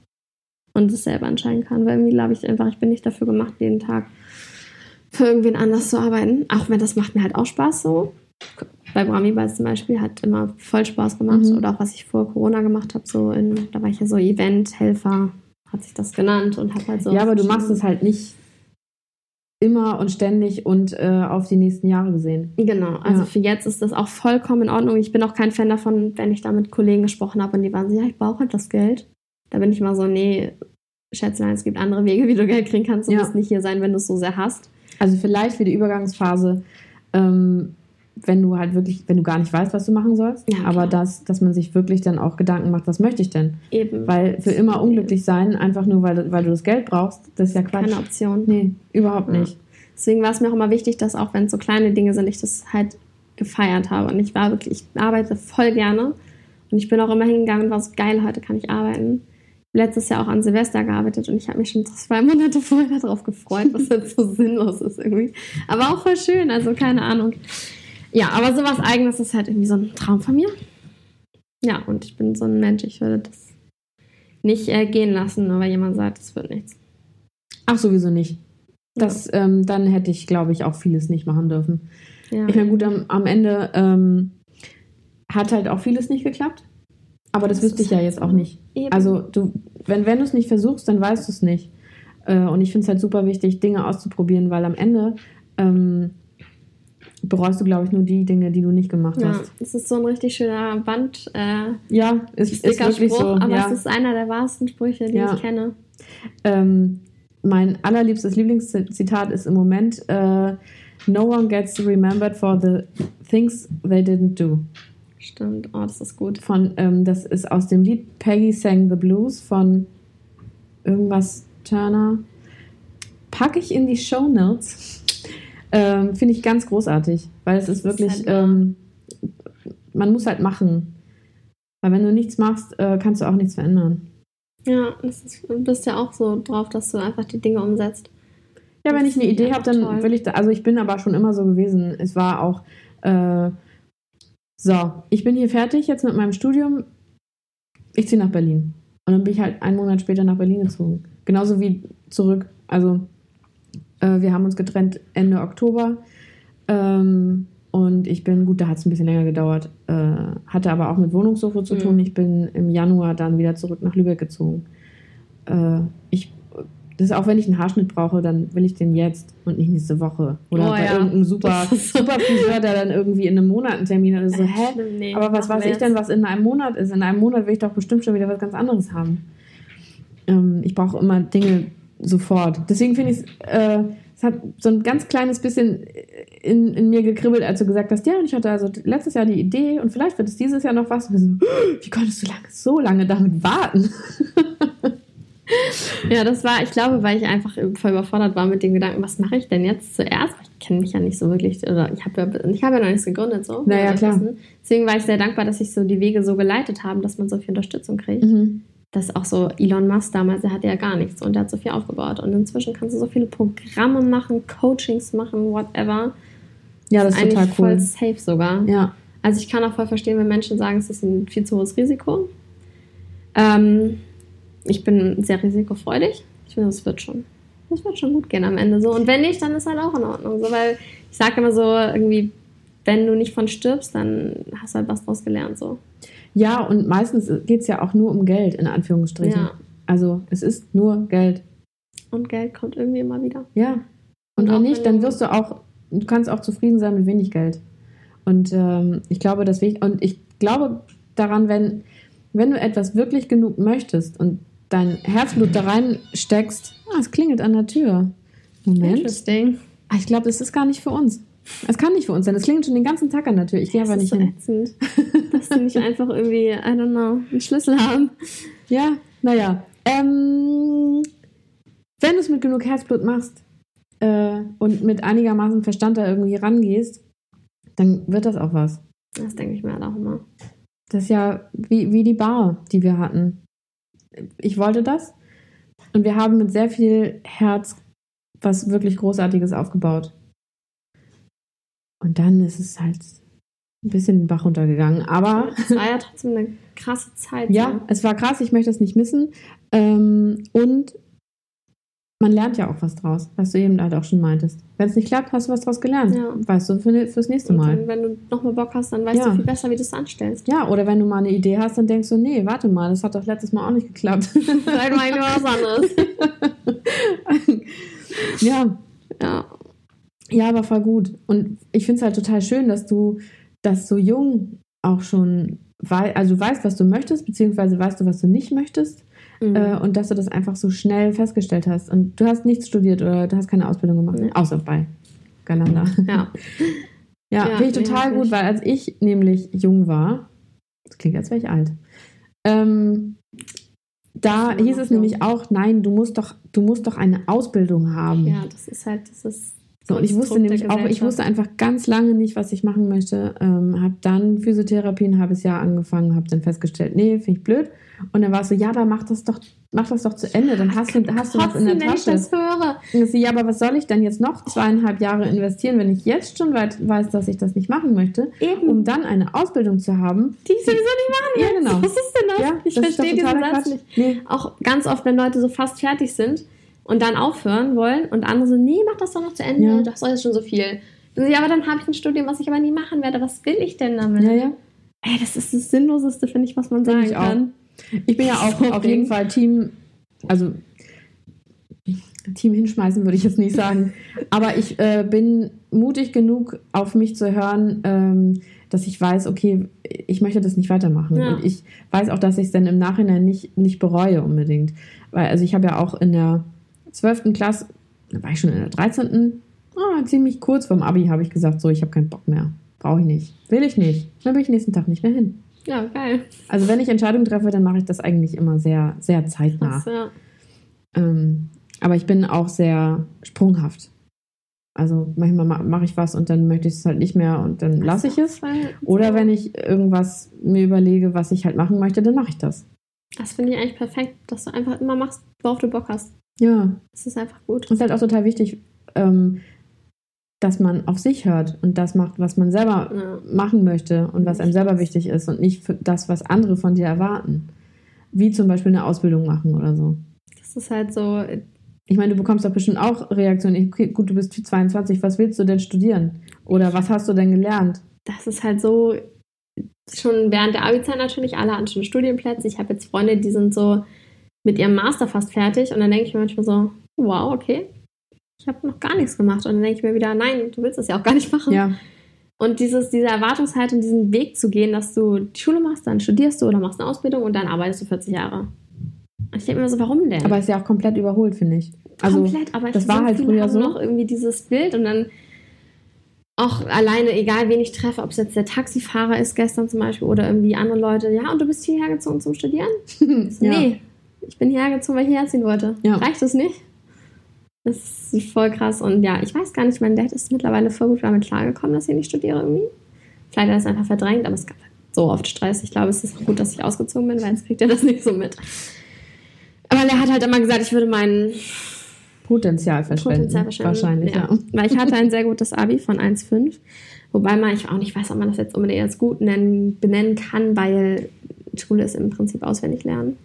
und es selber entscheiden kann. Weil irgendwie glaube ich einfach, ich bin nicht dafür gemacht, jeden Tag für irgendwen anders zu arbeiten. Auch wenn das macht mir halt auch Spaß so. Bei Brami zum Beispiel hat immer voll Spaß gemacht. Mhm. Oder auch was ich vor Corona gemacht habe, so in, da war ich ja so Event-Helfer, hat sich das genannt und habe halt so. Ja, aber du machst es halt nicht immer und ständig und äh, auf die nächsten Jahre gesehen. Genau, also ja. für jetzt ist das auch vollkommen in Ordnung. Ich bin auch kein Fan davon, wenn ich da mit Kollegen gesprochen habe und die waren so, ja, ich brauche halt das Geld. Da bin ich mal so, nee, Schätzlein, es gibt andere Wege, wie du Geld kriegen kannst. Du ja. musst nicht hier sein, wenn du es so sehr hast. Also vielleicht für die Übergangsphase, ähm, wenn du halt wirklich, wenn du gar nicht weißt, was du machen sollst, ja, aber dass, dass man sich wirklich dann auch Gedanken macht, was möchte ich denn? Eben. Weil für immer unglücklich sein, einfach nur weil, weil du das Geld brauchst, das ist ja Quatsch. Keine Option. Nee, überhaupt ja. nicht. Deswegen war es mir auch immer wichtig, dass auch wenn es so kleine Dinge sind, ich das halt gefeiert habe. Und ich war wirklich, ich arbeite voll gerne. Und ich bin auch immer hingegangen und war so geil, heute kann ich arbeiten letztes Jahr auch an Silvester gearbeitet und ich habe mich schon zwei Monate vorher darauf gefreut, was jetzt so sinnlos ist irgendwie. Aber auch voll schön, also keine Ahnung. Ja, aber sowas Eigenes ist halt irgendwie so ein Traum von mir. Ja, und ich bin so ein Mensch, ich würde das nicht äh, gehen lassen, nur weil jemand sagt, es wird nichts. Ach, sowieso nicht. Das, ja. ähm, dann hätte ich, glaube ich, auch vieles nicht machen dürfen. Ja. Ich meine, gut, am, am Ende ähm, hat halt auch vieles nicht geklappt. Aber das, das wüsste ich ja jetzt auch nicht. Eben. Also du, wenn, wenn du es nicht versuchst, dann weißt du es nicht. Äh, und ich finde es halt super wichtig, Dinge auszuprobieren, weil am Ende ähm, bereust du, glaube ich, nur die Dinge, die du nicht gemacht ja, hast. Es ist so ein richtig schöner Band. Äh, ja, ist, ist wirklich Spruch, so. Aber ja. es ist einer der wahrsten Sprüche, die ja. ich kenne. Ähm, mein allerliebstes Lieblingszitat ist im Moment: uh, No one gets remembered for the things they didn't do. Stimmt, oh, das ist gut. Von, ähm, das ist aus dem Lied Peggy Sang the Blues von irgendwas Turner. Packe ich in die Show Notes. Ähm, Finde ich ganz großartig, weil es ist wirklich, ist halt ähm, man muss halt machen. Weil wenn du nichts machst, äh, kannst du auch nichts verändern. Ja, ist, du bist ja auch so drauf, dass du einfach die Dinge umsetzt. Ja, wenn ich eine Idee habe, dann toll. will ich da, also ich bin aber schon immer so gewesen. Es war auch, äh, so, ich bin hier fertig jetzt mit meinem Studium. Ich ziehe nach Berlin. Und dann bin ich halt einen Monat später nach Berlin gezogen. Genauso wie zurück. Also, äh, wir haben uns getrennt Ende Oktober. Ähm, und ich bin, gut, da hat es ein bisschen länger gedauert, äh, hatte aber auch mit Wohnungssuche zu tun. Mhm. Ich bin im Januar dann wieder zurück nach Lübeck gezogen. Äh, ich das ist auch wenn ich einen Haarschnitt brauche, dann will ich den jetzt und nicht nächste Woche. Oder oh, bei ja. irgendeinem super, super Friseur, der dann irgendwie in einem Monat einen Termin hat. So, hä? Nee, Aber was weiß ich denn, was in einem Monat ist? In einem Monat will ich doch bestimmt schon wieder was ganz anderes haben. Ähm, ich brauche immer Dinge sofort. Deswegen finde ich es, äh, es hat so ein ganz kleines bisschen in, in mir gekribbelt, als du gesagt hast, ja, und ich hatte also letztes Jahr die Idee und vielleicht wird es dieses Jahr noch was. Und so, wie konntest du lange, so lange damit warten? ja, das war, ich glaube, weil ich einfach voll überfordert war mit dem Gedanken, was mache ich denn jetzt zuerst? Ich kenne mich ja nicht so wirklich, oder ich habe ja, ich hab ja noch nichts gegründet, so. Naja, klar. Wissen. Deswegen war ich sehr dankbar, dass sich so die Wege so geleitet haben, dass man so viel Unterstützung kriegt. Mhm. Das auch so Elon Musk damals, der hatte ja gar nichts und der hat so viel aufgebaut. Und inzwischen kannst du so viele Programme machen, Coachings machen, whatever. Ja, das, das ist eigentlich total cool. voll safe sogar. Ja. Also ich kann auch voll verstehen, wenn Menschen sagen, es ist ein viel zu hohes Risiko. Ähm, ich bin sehr risikofreudig. Ich finde, es wird schon. Das wird schon gut gehen am Ende so. Und wenn nicht, dann ist halt auch in Ordnung. So, weil ich sage immer so, irgendwie, wenn du nicht von stirbst, dann hast du halt was draus gelernt. So. Ja, und meistens geht es ja auch nur um Geld, in Anführungsstrichen. Ja. Also es ist nur Geld. Und Geld kommt irgendwie immer wieder. Ja. Und, und wenn nicht, dann wirst du auch, du kannst auch zufrieden sein mit wenig Geld. Und ähm, ich glaube, wir, und ich glaube daran, wenn, wenn du etwas wirklich genug möchtest und dein Herzblut da reinsteckst. Ah, es klingelt an der Tür. Moment. Interesting. Ah, ich glaube, das ist gar nicht für uns. Es kann nicht für uns sein. Es klingelt schon den ganzen Tag an Tür. Ich gehe aber nicht so hin. Ätzend, dass die nicht einfach irgendwie, I don't know, einen Schlüssel haben. Ja, naja. Ähm, wenn du es mit genug Herzblut machst äh, und mit einigermaßen Verstand da irgendwie rangehst, dann wird das auch was. Das denke ich mir halt auch immer. Das ist ja wie, wie die Bar, die wir hatten ich wollte das. Und wir haben mit sehr viel Herz was wirklich Großartiges aufgebaut. Und dann ist es halt ein bisschen den Bach runtergegangen. Aber. Es war ja trotzdem eine krasse Zeit. ja, so. es war krass, ich möchte es nicht missen. Ähm, und man lernt ja auch was draus, was du eben halt auch schon meintest. Wenn es nicht klappt, hast du was draus gelernt. Ja. Weißt du für, fürs nächste Mal. dann, wenn du nochmal Bock hast, dann weißt Ja. du viel besser, wie du es anstellst. Ja, oder wenn du mal eine Idee hast, dann denkst du, nee, warte mal, das hat doch letztes Mal auch nicht geklappt. Vielleicht mal was anderes. ja, Ja. Ja, aber voll gut. Und ich finde es halt total schön, dass du das so jung auch schon wei also du weißt, was du möchtest, beziehungsweise weißt du, was du nicht möchtest. Mhm. Äh, und dass du das einfach so schnell festgestellt hast. Und du hast nichts studiert oder du hast keine Ausbildung gemacht, Nee. außer bei Galanda. ja. Ja, Ja, finde ich total gut, weil als ich nämlich jung war, das klingt, als wäre ich alt, ähm, da hieß es nämlich auch, nein, du musst doch, du musst doch eine Ausbildung haben. ja, das ist halt, das ist. So, und ich wusste nämlich auch, ich wusste einfach ganz lange nicht, was ich machen möchte. Ähm, habe dann Physiotherapie ein halbes Jahr angefangen, habe dann festgestellt, nee, finde ich blöd. Und dann war es so, ja, aber mach das doch, mach das doch zu Ende, dann hast du, hast du was in der Kotzen, wenn ich Tasche. das höre. Und so, ja, aber was soll ich denn jetzt noch zweieinhalb Jahre investieren, wenn ich jetzt schon weit, weiß, dass ich das nicht machen möchte, Eben. um dann eine Ausbildung zu haben? die ich sowieso nicht machen Ja, will. genau. Was ist denn das? Ja, ich das verstehe diesen Satz nicht. Nee. Auch ganz oft, wenn Leute so fast fertig sind und dann aufhören wollen und andere so, nee, mach das doch noch zu Ende, Ja. das soll jetzt schon so viel. So, ja, aber dann habe ich ein Studium, was ich aber nie machen werde. Was will ich denn damit? Ja, ja. Ey, das ist das Sinnloseste, finde ich, was man sagen ich auch. kann. Ich bin ja auch So auf jeden. Fall Team, also Team hinschmeißen würde ich jetzt nicht sagen, aber ich äh, bin mutig genug, auf mich zu hören, ähm, dass ich weiß, okay, ich möchte das nicht weitermachen. Ja. Und ich weiß auch, dass ich es dann im Nachhinein nicht, nicht bereue unbedingt. Weil, also ich habe ja auch in der 12. Klasse, da war ich schon in der 13. Ah, ziemlich kurz vorm Abi habe ich gesagt, so, ich habe keinen Bock mehr. Brauche ich nicht. Will ich nicht. Dann bin ich nächsten Tag nicht mehr hin. Ja, geil. Also wenn ich Entscheidungen treffe, dann mache ich das eigentlich immer sehr, sehr zeitnah. Krass, ja. Ähm, aber ich bin auch sehr sprunghaft. Also manchmal ma- mache ich was und dann möchte ich es halt nicht mehr und dann lasse ich es. Oder wenn ich irgendwas mir überlege, was ich halt machen möchte, dann mache ich das. Das finde ich eigentlich perfekt, dass du einfach immer machst, worauf du Bock hast. Ja, Das ist einfach gut. es ist halt auch total wichtig, ähm, dass man auf sich hört und das macht, was man selber Ja. machen möchte und was einem selber wichtig ist und nicht für das, was andere von dir erwarten. Wie zum Beispiel eine Ausbildung machen oder so. Das ist halt so, Ich meine, du bekommst doch bestimmt auch Reaktionen. Okay, gut, du bist 22, was willst du denn studieren? Oder was hast du denn gelernt? das ist halt so, schon während der Abi-Zeit natürlich, alle schon Studienplätze. Ich habe jetzt Freunde, die sind so mit ihrem Master fast fertig und dann denke ich mir manchmal so, wow, okay, ich habe noch gar nichts gemacht. Und dann denke ich mir wieder, nein, du willst das ja auch gar nicht machen. Ja, Und dieses, diese Erwartungshaltung, diesen Weg zu gehen, dass du die Schule machst, dann studierst du oder machst eine Ausbildung und dann arbeitest du 40 Jahre. Und ich denke mir so, warum denn? aber ist ja auch komplett überholt, finde ich. Also, Komplett, aber das war halt früher so. noch irgendwie dieses Bild und dann auch alleine, egal wen ich treffe, ob es jetzt der Taxifahrer ist gestern zum Beispiel oder irgendwie andere Leute, ja, und du bist hierher gezogen zum Studieren? Ja. Nee, ich bin hierher gezogen, weil ich hierher ziehen wollte. Ja. Reicht es nicht? Das ist voll krass und ja, ich weiß gar nicht, mein Dad ist mittlerweile voll gut damit klargekommen, dass ich nicht studiere irgendwie. Vielleicht hat er es einfach verdrängt, aber es gab so oft Stress. Ich glaube, es ist auch gut, dass ich ausgezogen bin, weil jetzt kriegt er das nicht so mit. Aber er hat halt immer gesagt, ich würde meinen Potenzial verschwenden. Potenzial verschwenden. Wahrscheinlich, ja. Weil ich hatte ein sehr gutes Abi von 1,5. Wobei man, ich auch nicht weiß, ob man das jetzt unbedingt als gut nennen, benennen kann, weil Schule ist im Prinzip auswendig lernen.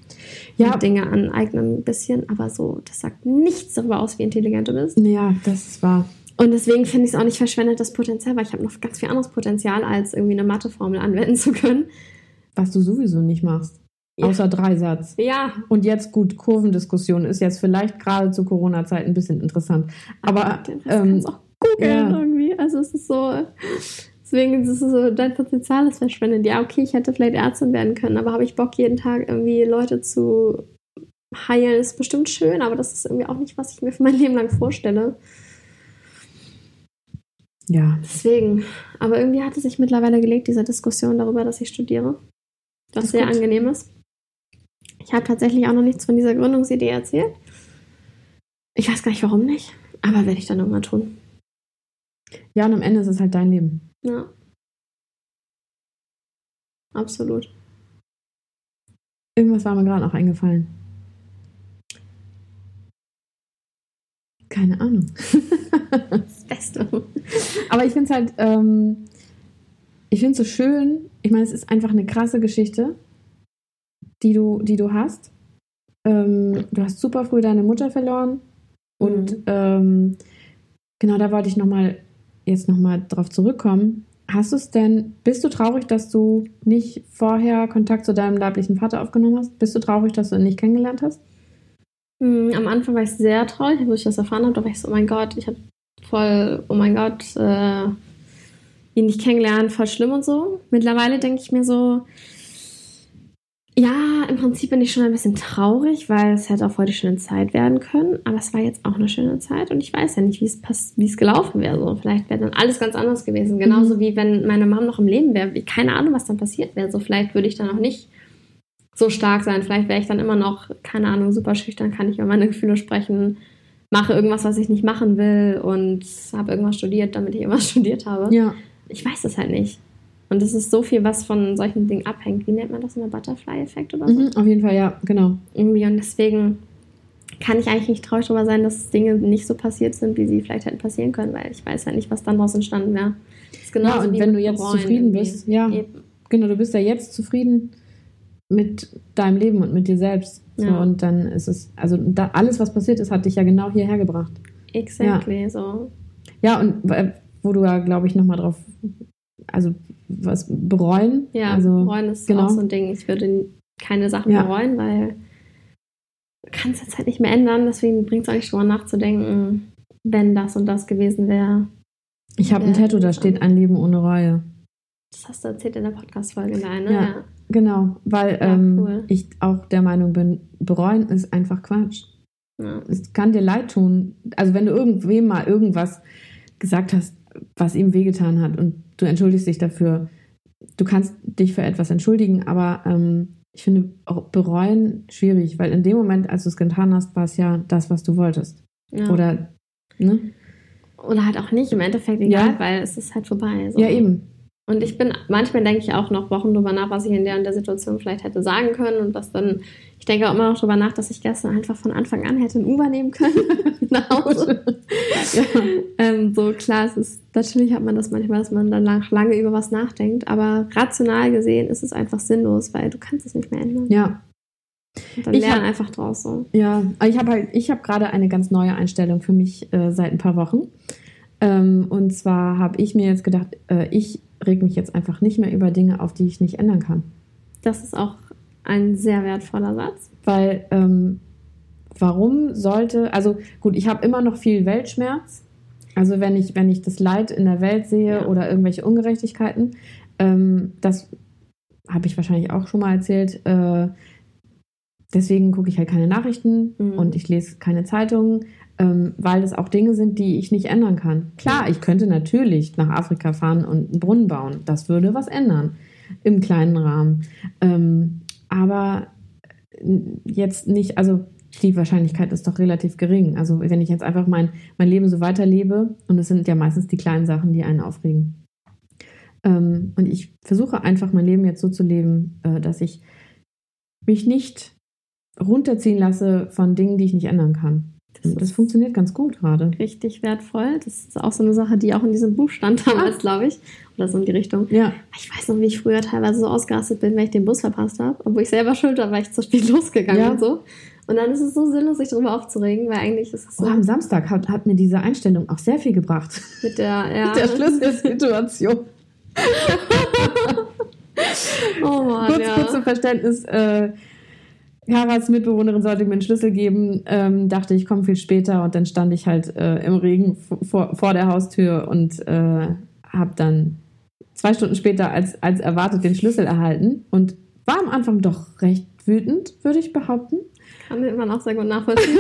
Ja. Und Dinge aneignen ein bisschen, aber so, das sagt nichts darüber aus, wie intelligent du bist. Ja, das ist wahr. Und deswegen finde ich es auch nicht verschwendetes Potenzial, weil ich habe noch ganz viel anderes Potenzial, als irgendwie eine Matheformel anwenden zu können. Was du sowieso nicht machst. Ja. Außer Dreisatz. Ja, Und jetzt gut, Kurvendiskussion ist jetzt vielleicht gerade zu Corona-Zeit ein bisschen interessant. Aber Rest ähm, auch googeln ja. irgendwie. Also es ist so, deswegen ist es so, dein Potenzial ist verschwendet. Ja, okay, ich hätte vielleicht Ärztin werden können, aber habe ich Bock, jeden Tag irgendwie Leute zu heilen, ist bestimmt schön, aber das ist irgendwie auch nicht, was ich mir für mein Leben lang vorstelle. ja, Deswegen, aber irgendwie hat es sich mittlerweile gelegt, diese Diskussion darüber, dass ich studiere. Was Ist sehr gut. angenehm ist. Ich habe tatsächlich auch noch nichts von dieser Gründungsidee erzählt. Ich weiß gar nicht, warum nicht, aber werde ich dann irgendwann tun. ja, und am Ende ist es halt dein Leben. Ja. Absolut. Irgendwas war mir gerade noch eingefallen. Keine Ahnung. Das Beste. Aber ich finde es halt, ähm, ich finde es so schön. Ich meine, es ist einfach eine krasse Geschichte, die du, die du hast. Ähm, du hast super früh deine Mutter verloren. Und Mhm. ähm, genau da wollte ich noch mal, jetzt nochmal drauf zurückkommen. Hast du es denn, bist du traurig, dass du nicht vorher Kontakt zu deinem leiblichen Vater aufgenommen hast? Bist du traurig, dass du ihn nicht kennengelernt hast? Mm, Am Anfang war ich sehr traurig, wo ich das erfahren habe. Da war ich so, oh mein Gott, ich habe voll, oh mein Gott, äh, ihn nicht kennengelernt, voll schlimm und so. Mittlerweile denke ich mir so, ja, im Prinzip bin ich schon ein bisschen traurig, weil es hätte auch voll die schöne Zeit werden können. Aber es war jetzt auch eine schöne Zeit und ich weiß ja nicht, wie es, pass- wie es gelaufen wäre. So, vielleicht wäre dann alles ganz anders gewesen. Genauso wie wenn meine Mom noch im Leben wäre. Keine Ahnung, was dann passiert wäre. So, vielleicht würde ich dann auch nicht so stark sein. Vielleicht wäre ich dann immer noch, keine Ahnung, super schüchtern, kann nicht über meine Gefühle sprechen, mache irgendwas, was ich nicht machen will und habe irgendwas studiert, damit ich irgendwas studiert habe. Ja. Ich weiß das halt nicht. Und es ist so viel, was von solchen Dingen abhängt. Wie nennt man das? Ein Butterfly-Effekt oder so? Mhm, auf jeden Fall, ja, genau. Irgendwie. Und deswegen kann ich eigentlich nicht traurig darüber sein, dass Dinge nicht so passiert sind, wie sie vielleicht hätten passieren können, weil ich weiß ja nicht, was dann daraus entstanden wäre. Genauso Ja, und wenn du jetzt zufrieden irgendwie. bist, ja. Eben. Genau, du bist ja jetzt zufrieden mit deinem Leben und mit dir selbst. So, Ja. Und dann ist es, also da, alles, was passiert ist, hat dich ja genau hierher gebracht. Exactly, so. Ja, und äh, wo du ja, glaube ich, nochmal drauf, also was bereuen. Ja, also, bereuen ist genau. auch so ein Ding. Ich würde keine Sachen Ja. bereuen, weil du kannst jetzt halt nicht mehr ändern. Deswegen bringt es auch nicht drüber nachzudenken, wenn das und das gewesen wäre. Ich habe ein Ja, Tattoo, da steht ein Leben ohne Reue. Das hast du erzählt in der Podcast-Folge, ne? Ja. Genau, weil Ja, ähm, cool. ich auch der Meinung bin, bereuen ist einfach Quatsch. Ja. Es kann dir leid tun. Also wenn du irgendwem mal irgendwas gesagt hast, was ihm wehgetan hat und du entschuldigst dich dafür, du kannst dich für etwas entschuldigen, aber ähm, ich finde auch bereuen schwierig, weil in dem Moment, als du es getan hast, war es ja das, was du wolltest. Ja. Oder, ne? Oder halt auch nicht, im Endeffekt egal, Ja. weil es ist halt vorbei. So. Ja, eben. Und ich bin, manchmal denke ich auch noch Wochen drüber nach, was ich in der und der Situation vielleicht hätte sagen können und was dann, ich denke auch immer noch drüber nach, dass ich gestern einfach von Anfang an hätte ein Uber nehmen können nach Hause. ja. ähm, so klar, es ist, natürlich hat man das manchmal, dass man dann lang, lange über was nachdenkt, aber rational gesehen ist es einfach sinnlos, weil du kannst es nicht mehr ändern. ja. Und dann Ich lern hab- einfach draus so. Ja, ich habe halt, ich habe gerade eine ganz neue Einstellung für mich äh, seit ein paar Wochen. Ähm, und zwar habe ich mir jetzt gedacht, äh, ich reg mich jetzt einfach nicht mehr über Dinge auf, die ich nicht ändern kann. Das ist auch ein sehr wertvoller Satz. Weil ähm, warum sollte, also gut, ich habe immer noch viel Weltschmerz. Also wenn ich, wenn ich das Leid in der Welt sehe Ja. oder irgendwelche Ungerechtigkeiten, ähm, das habe ich wahrscheinlich auch schon mal erzählt. Äh, deswegen gucke ich halt keine Nachrichten Mhm. und ich lese keine Zeitungen, ähm, weil das auch Dinge sind, die ich nicht ändern kann. Klar, ich könnte natürlich nach Afrika fahren und einen Brunnen bauen. Das würde was ändern im kleinen Rahmen. Ähm, aber jetzt nicht, also die Wahrscheinlichkeit ist doch relativ gering. Also wenn ich jetzt einfach mein, mein Leben so weiterlebe, und es sind ja meistens die kleinen Sachen, die einen aufregen. Ähm, und ich versuche einfach mein Leben jetzt so zu leben, äh, dass ich mich nicht runterziehen lasse von Dingen, die ich nicht ändern kann. Das Und das funktioniert ganz gut gerade. richtig wertvoll. Das ist auch so eine Sache, die auch in diesem Buch stand damals, glaube ich. Oder so in die Richtung. Ja, Ich weiß noch, wie ich früher teilweise so ausgerastet bin, wenn ich den Bus verpasst habe. Obwohl ich selber schuld war, weil ich zu spät losgegangen Ja. und so. Und dann ist es so sinnlos, sich darüber aufzuregen, weil eigentlich ist es so oh, am Samstag hat, hat mir diese Einstellung auch sehr viel gebracht. mit der, ja, Mit der Schlüsselsituation. Oh Mann, kurz, ja. kurz zum Verständnis. Äh, Karas Mitbewohnerin sollte mir einen Schlüssel geben. Ähm, dachte ich, komme viel später und dann stand ich halt äh, im Regen vor, vor der Haustür und äh, habe dann zwei Stunden später als, als erwartet den Schlüssel erhalten und war am Anfang doch recht wütend, würde ich behaupten. Kann man auch sehr gut nachvollziehen.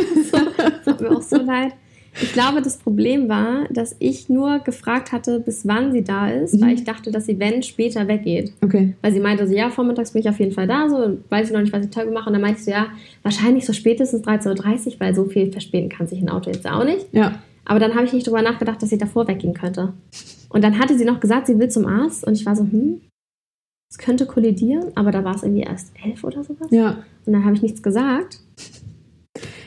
das tut mir auch so leid. Ich glaube, das Problem war, dass ich nur gefragt hatte, bis wann sie da ist, Mhm. weil ich dachte, dass sie, wenn, später weggeht. Okay. Weil sie meinte so, ja, vormittags bin ich auf jeden Fall da, so, weiß ich noch nicht, was ich Tage mache. Und dann meinte ich so, ja, wahrscheinlich so spätestens 13.30 Uhr, weil so viel verspäten kann sich ein Auto jetzt auch nicht. Ja. Aber dann habe ich nicht drüber nachgedacht, dass sie davor weggehen könnte. Und dann hatte sie noch gesagt, sie will zum Arzt. Und ich war so, hm, es könnte kollidieren. Aber da war es irgendwie erst elf oder sowas. Ja. Und dann habe ich nichts gesagt.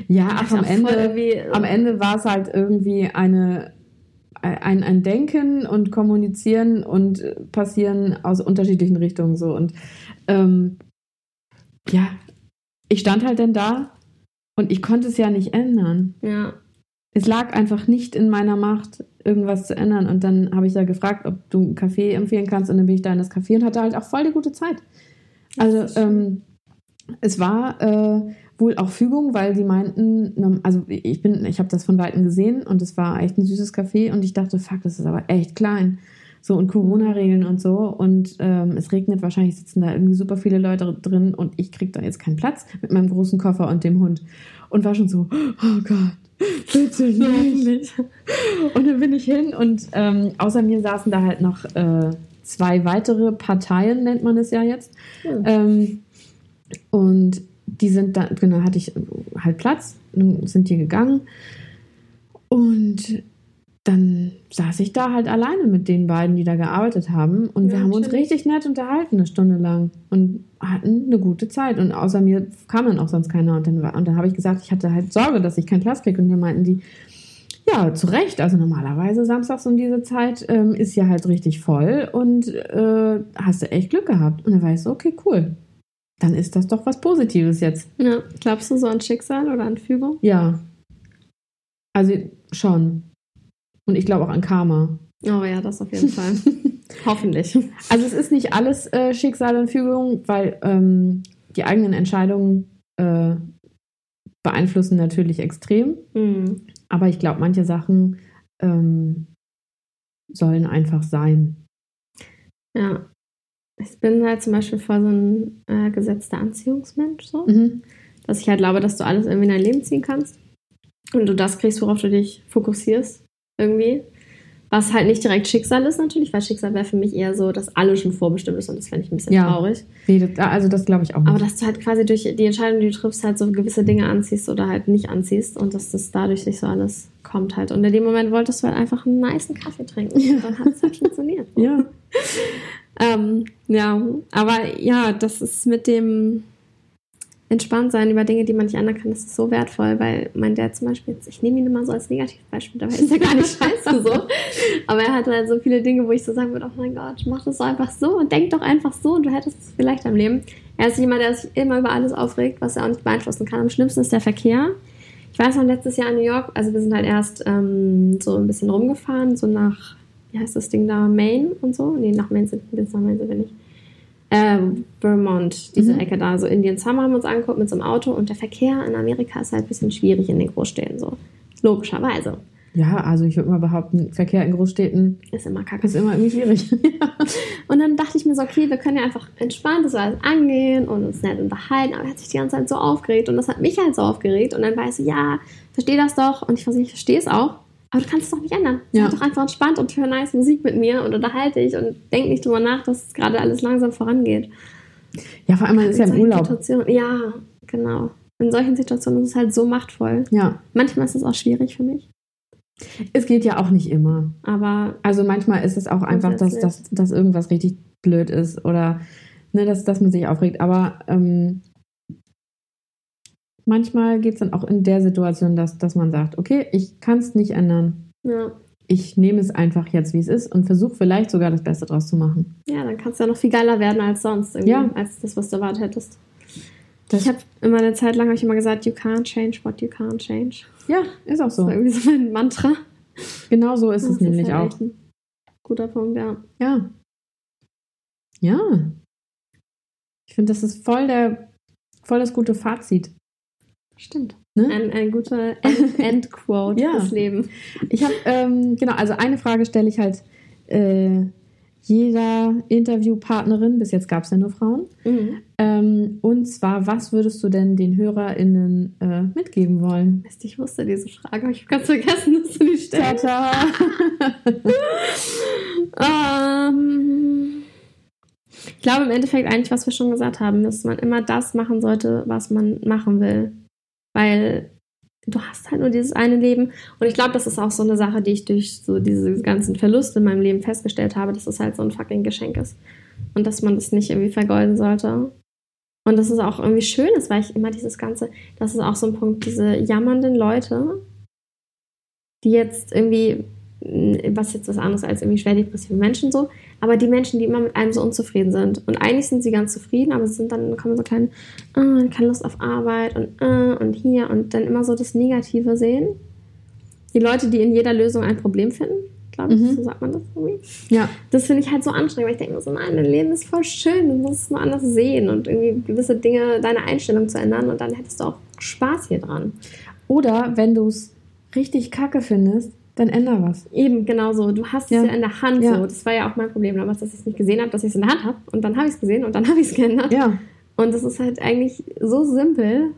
Ja, ach, am auch voll Ende, am Ende war es halt irgendwie eine, ein, ein Denken und Kommunizieren und passieren aus unterschiedlichen Richtungen so. Und ähm, ja, ich stand halt dann da und ich konnte es ja nicht ändern. Ja. Es lag einfach nicht in meiner Macht, irgendwas zu ändern. Und dann habe ich ja gefragt, ob du einen Kaffee empfehlen kannst. Und dann bin ich da in das Café und hatte halt auch voll die gute Zeit. Also ähm, es war äh, wohl auch Fügung, weil sie meinten, also ich bin, ich habe das von Weitem gesehen und es war echt ein süßes Café und ich dachte, fuck, das ist aber echt klein. So und Corona-Regeln und so. Und ähm, es regnet, wahrscheinlich sitzen da irgendwie super viele Leute drin und ich krieg da jetzt keinen Platz mit meinem großen Koffer und dem Hund. Und war schon so, oh Gott, bitte nicht. Und dann bin ich hin und ähm, außer mir saßen da halt noch äh, zwei weitere Parteien, nennt man es ja jetzt. Ja. Ähm, und die sind da, genau, hatte ich halt Platz, dann sind die gegangen. Und dann saß ich da halt alleine mit den beiden, die da gearbeitet haben. Und ja, wir haben uns richtig nett unterhalten, eine Stunde lang. Und hatten eine gute Zeit. Und außer mir kam dann auch sonst keiner. Und dann, und dann habe ich gesagt, ich hatte halt Sorge, dass ich keinen Platz kriege. Und dann meinten die, ja, zu Recht. Also normalerweise samstags um diese Zeit ähm, ist ja halt richtig voll. Und äh, hast du echt Glück gehabt. Und dann war ich so, okay, cool. Dann ist das doch was Positives jetzt. Ja. Glaubst du so an Schicksal oder an Fügung? Ja. Also schon. Und ich glaube auch an Karma. Oh ja, das auf jeden Fall. Hoffentlich. Also es ist nicht alles äh, Schicksal und Fügung, weil ähm, die eigenen Entscheidungen äh, beeinflussen natürlich extrem. Mhm. Aber ich glaube, manche Sachen ähm, sollen einfach sein. Ja. Ich bin halt zum Beispiel voll so ein äh, gesetzter Anziehungsmensch, so. Mhm. Dass ich halt glaube, dass du alles irgendwie in dein Leben ziehen kannst. Und du das kriegst, worauf du dich fokussierst irgendwie. Was halt nicht direkt Schicksal ist natürlich, weil Schicksal wäre für mich eher so, dass alles schon vorbestimmt ist und das fände ich ein bisschen ja. traurig. Nee, das, also das glaube ich auch nicht. Aber dass du halt quasi durch die Entscheidung, die du triffst, halt so gewisse Dinge anziehst oder halt nicht anziehst und dass das dadurch sich so alles kommt halt. Und in dem Moment wolltest du halt einfach einen niceen Kaffee trinken ja. und dann hat es halt funktioniert. Ja. ähm, ja, aber ja, das ist mit dem entspannt sein über Dinge, die man nicht ändern kann, das ist so wertvoll, weil mein Dad zum Beispiel, ich nehme ihn immer so als Negativbeispiel, dabei ist er gar nicht scheiße so, aber er hat halt so viele Dinge, wo ich so sagen würde, oh mein Gott, mach das doch einfach so und denk doch einfach so und du hättest es vielleicht am Leben. Er ist jemand, der sich immer über alles aufregt, was er auch nicht beeinflussen kann. Am schlimmsten ist der Verkehr. Ich weiß noch, letztes Jahr in New York, also wir sind halt erst ähm, so ein bisschen rumgefahren, so nach, wie heißt das Ding da, Maine und so. Nee, nach Maine sind, bis nach Maine sind wir nicht äh, Vermont, diese mhm. Ecke da, so Indian Summer haben wir uns angeguckt mit so einem Auto und der Verkehr in Amerika ist halt ein bisschen schwierig in den Großstädten, so logischerweise. Ja, also ich würde mal behaupten, Verkehr in Großstädten ist immer kacke. Ist immer irgendwie schwierig. und dann dachte ich mir so, okay, wir können ja einfach entspannt das alles angehen und uns nett unterhalten, aber er hat sich die ganze Zeit so aufgeregt und das hat mich halt so aufgeregt und dann war ich so, ja, verstehe das doch und ich, ich verstehe es auch aber du kannst es doch nicht ändern. Ja. Sei doch einfach entspannt und hör nice Musik mit mir und unterhalte dich und denk nicht drüber nach, dass es gerade alles langsam vorangeht. Ja, vor allem, man ist ja im Urlaub. Ja, genau. In solchen Situationen ist es halt so machtvoll. Ja. Manchmal ist es auch schwierig für mich. Es geht ja auch nicht immer. Aber. Also manchmal ist es auch einfach, dass, dass, dass irgendwas richtig blöd ist oder ne, dass, dass man sich aufregt. Aber ähm, manchmal geht es dann auch in der Situation, dass, dass man sagt, okay, ich kann es nicht ändern. Ja. Ich nehme es einfach jetzt, wie es ist und versuche vielleicht sogar das Beste draus zu machen. Ja, dann kannst du ja noch viel geiler werden als sonst, ja. als das, was du erwartet hättest. Das ich habe immer eine Zeit lang ich immer gesagt, you can't change what you can't change. Ja, ist auch so. Das ist irgendwie so mein Mantra. Genau so ist das es nämlich ist halt auch. guter Punkt, ja. Ja. Ja. Ich finde, das ist voll der voll das gute Fazit. Stimmt. Ne? Ein, ein guter Endquote ja. fürs Leben. Ich habe, ähm, genau, also eine Frage stelle ich halt äh, jeder Interviewpartnerin, bis jetzt gab es ja nur Frauen. Mhm. Ähm, und zwar, was würdest du denn den HörerInnen äh, mitgeben wollen? Ich wusste diese Frage, aber ich habe ganz vergessen, dass du die stellst. ähm, ich glaube im Endeffekt eigentlich, was wir schon gesagt haben, dass man immer das machen sollte, was man machen will weil du hast halt nur dieses eine Leben. Und ich glaube, das ist auch so eine Sache, die ich durch so diese ganzen Verluste in meinem Leben festgestellt habe, dass es halt so ein fucking Geschenk ist. Und dass man das nicht irgendwie vergolden sollte. Und dass es auch irgendwie schön ist, weil ich immer dieses Ganze, das ist auch so ein Punkt, diese jammernden Leute, die jetzt irgendwie was jetzt was anderes als irgendwie schwer depressive Menschen so, aber die Menschen, die immer mit einem so unzufrieden sind und eigentlich sind sie ganz zufrieden, aber sie sind dann kommen so klein, oh, keine Lust auf Arbeit und uh, und hier und dann immer so das Negative sehen. Die Leute, die in jeder Lösung ein Problem finden, glaube ich, mhm. so sagt man das irgendwie. Ja. Das finde ich halt so anstrengend, weil ich denke mir so, nein, dein Leben ist voll schön, du musst es nur anders sehen und irgendwie gewisse Dinge, deine Einstellung zu ändern und dann hättest du auch Spaß hier dran. Oder wenn du es richtig kacke findest, dann änder was. Eben, genau so. Du hast ja. es ja in der Hand. Ja. So. Das war ja auch mein Problem damals, dass ich es nicht gesehen habe, dass ich es in der Hand habe. Und dann habe ich es gesehen und dann habe ich es geändert. Ja. Und das ist halt eigentlich so simpel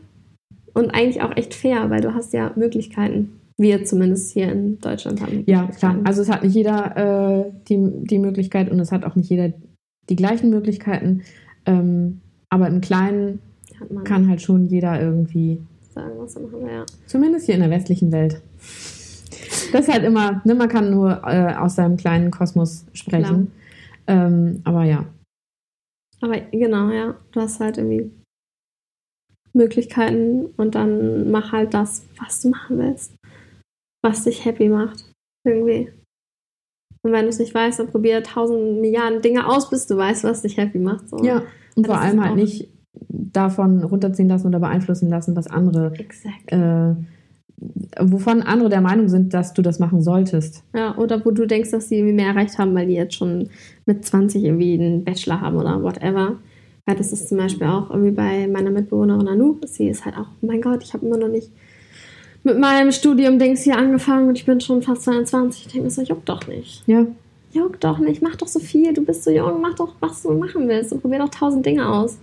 und eigentlich auch echt fair, weil du hast ja Möglichkeiten. Wir zumindest hier in Deutschland haben. Ja, klar. Also es hat nicht jeder äh, die, die Möglichkeit und es hat auch nicht jeder die gleichen Möglichkeiten. Ähm, aber im Kleinen kann halt schon jeder irgendwie sagen, was er machen will. Ja. Zumindest hier in der westlichen Welt. Das ist halt immer, ne, man kann nur äh, aus seinem kleinen Kosmos sprechen. Ähm, aber ja. Aber genau, ja. Du hast halt irgendwie Möglichkeiten und dann mach halt das, was du machen willst. Was dich happy macht. Irgendwie. Und wenn du es nicht weißt, dann probier tausend Milliarden Dinge aus, bis du weißt, was dich happy macht. So. Ja, und vor allem halt nicht davon runterziehen lassen oder beeinflussen lassen, was andere, äh, wovon andere der Meinung sind, dass du das machen solltest. Ja, oder wo du denkst, dass sie irgendwie mehr erreicht haben, weil die jetzt schon mit 20 irgendwie einen Bachelor haben oder whatever. Ja, das ist zum Beispiel auch irgendwie bei meiner Mitbewohnerin Anu. Sie ist halt auch, oh mein Gott, ich habe immer noch nicht mit meinem Studium Dings hier angefangen und ich bin schon fast 22. Ich denke mir so, juckt doch nicht. Ja. Juckt doch nicht, mach doch so viel, du bist so jung, mach doch, was du machen willst und probier doch tausend Dinge aus.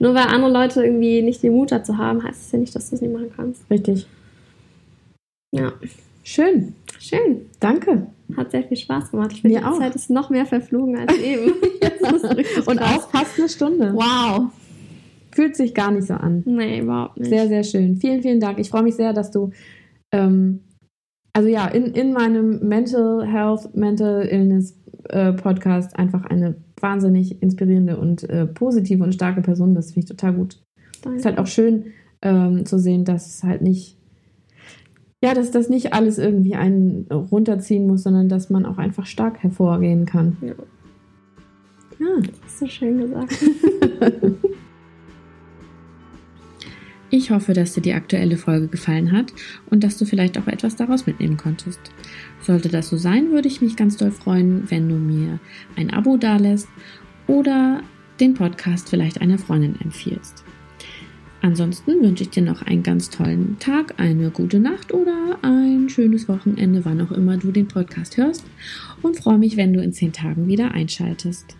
Nur weil andere Leute irgendwie nicht den Mut dazu haben, heißt es ja nicht, dass du es nicht machen kannst. Richtig. Ja. Schön. Schön. Danke. Hat sehr viel Spaß gemacht. Ich finde, die auch. Zeit ist noch mehr verflogen als eben. Und auch fast eine Stunde. Wow. Fühlt sich gar nicht so an. Nee, überhaupt nicht. Sehr, sehr schön. Vielen, vielen Dank. Ich freue mich sehr, dass du, ähm, also ja, in, in meinem Mental Health, Mental Illness äh, Podcast einfach eine wahnsinnig inspirierende und äh, positive und starke Person bist. Finde ich total gut. Danke. Ist halt auch schön ähm, zu sehen, dass es halt nicht, ja, dass das nicht alles irgendwie einen runterziehen muss, sondern dass man auch einfach stark hervorgehen kann. Ja. Ja, das hast du schön gesagt. Ich hoffe, dass dir die aktuelle Folge gefallen hat und dass du vielleicht auch etwas daraus mitnehmen konntest. Sollte das so sein, würde ich mich ganz doll freuen, wenn du mir ein Abo dalässt oder den Podcast vielleicht einer Freundin empfiehlst. Ansonsten wünsche ich dir noch einen ganz tollen Tag, eine gute Nacht oder ein schönes Wochenende, wann auch immer du den Podcast hörst und freue mich, wenn du in zehn Tagen wieder einschaltest.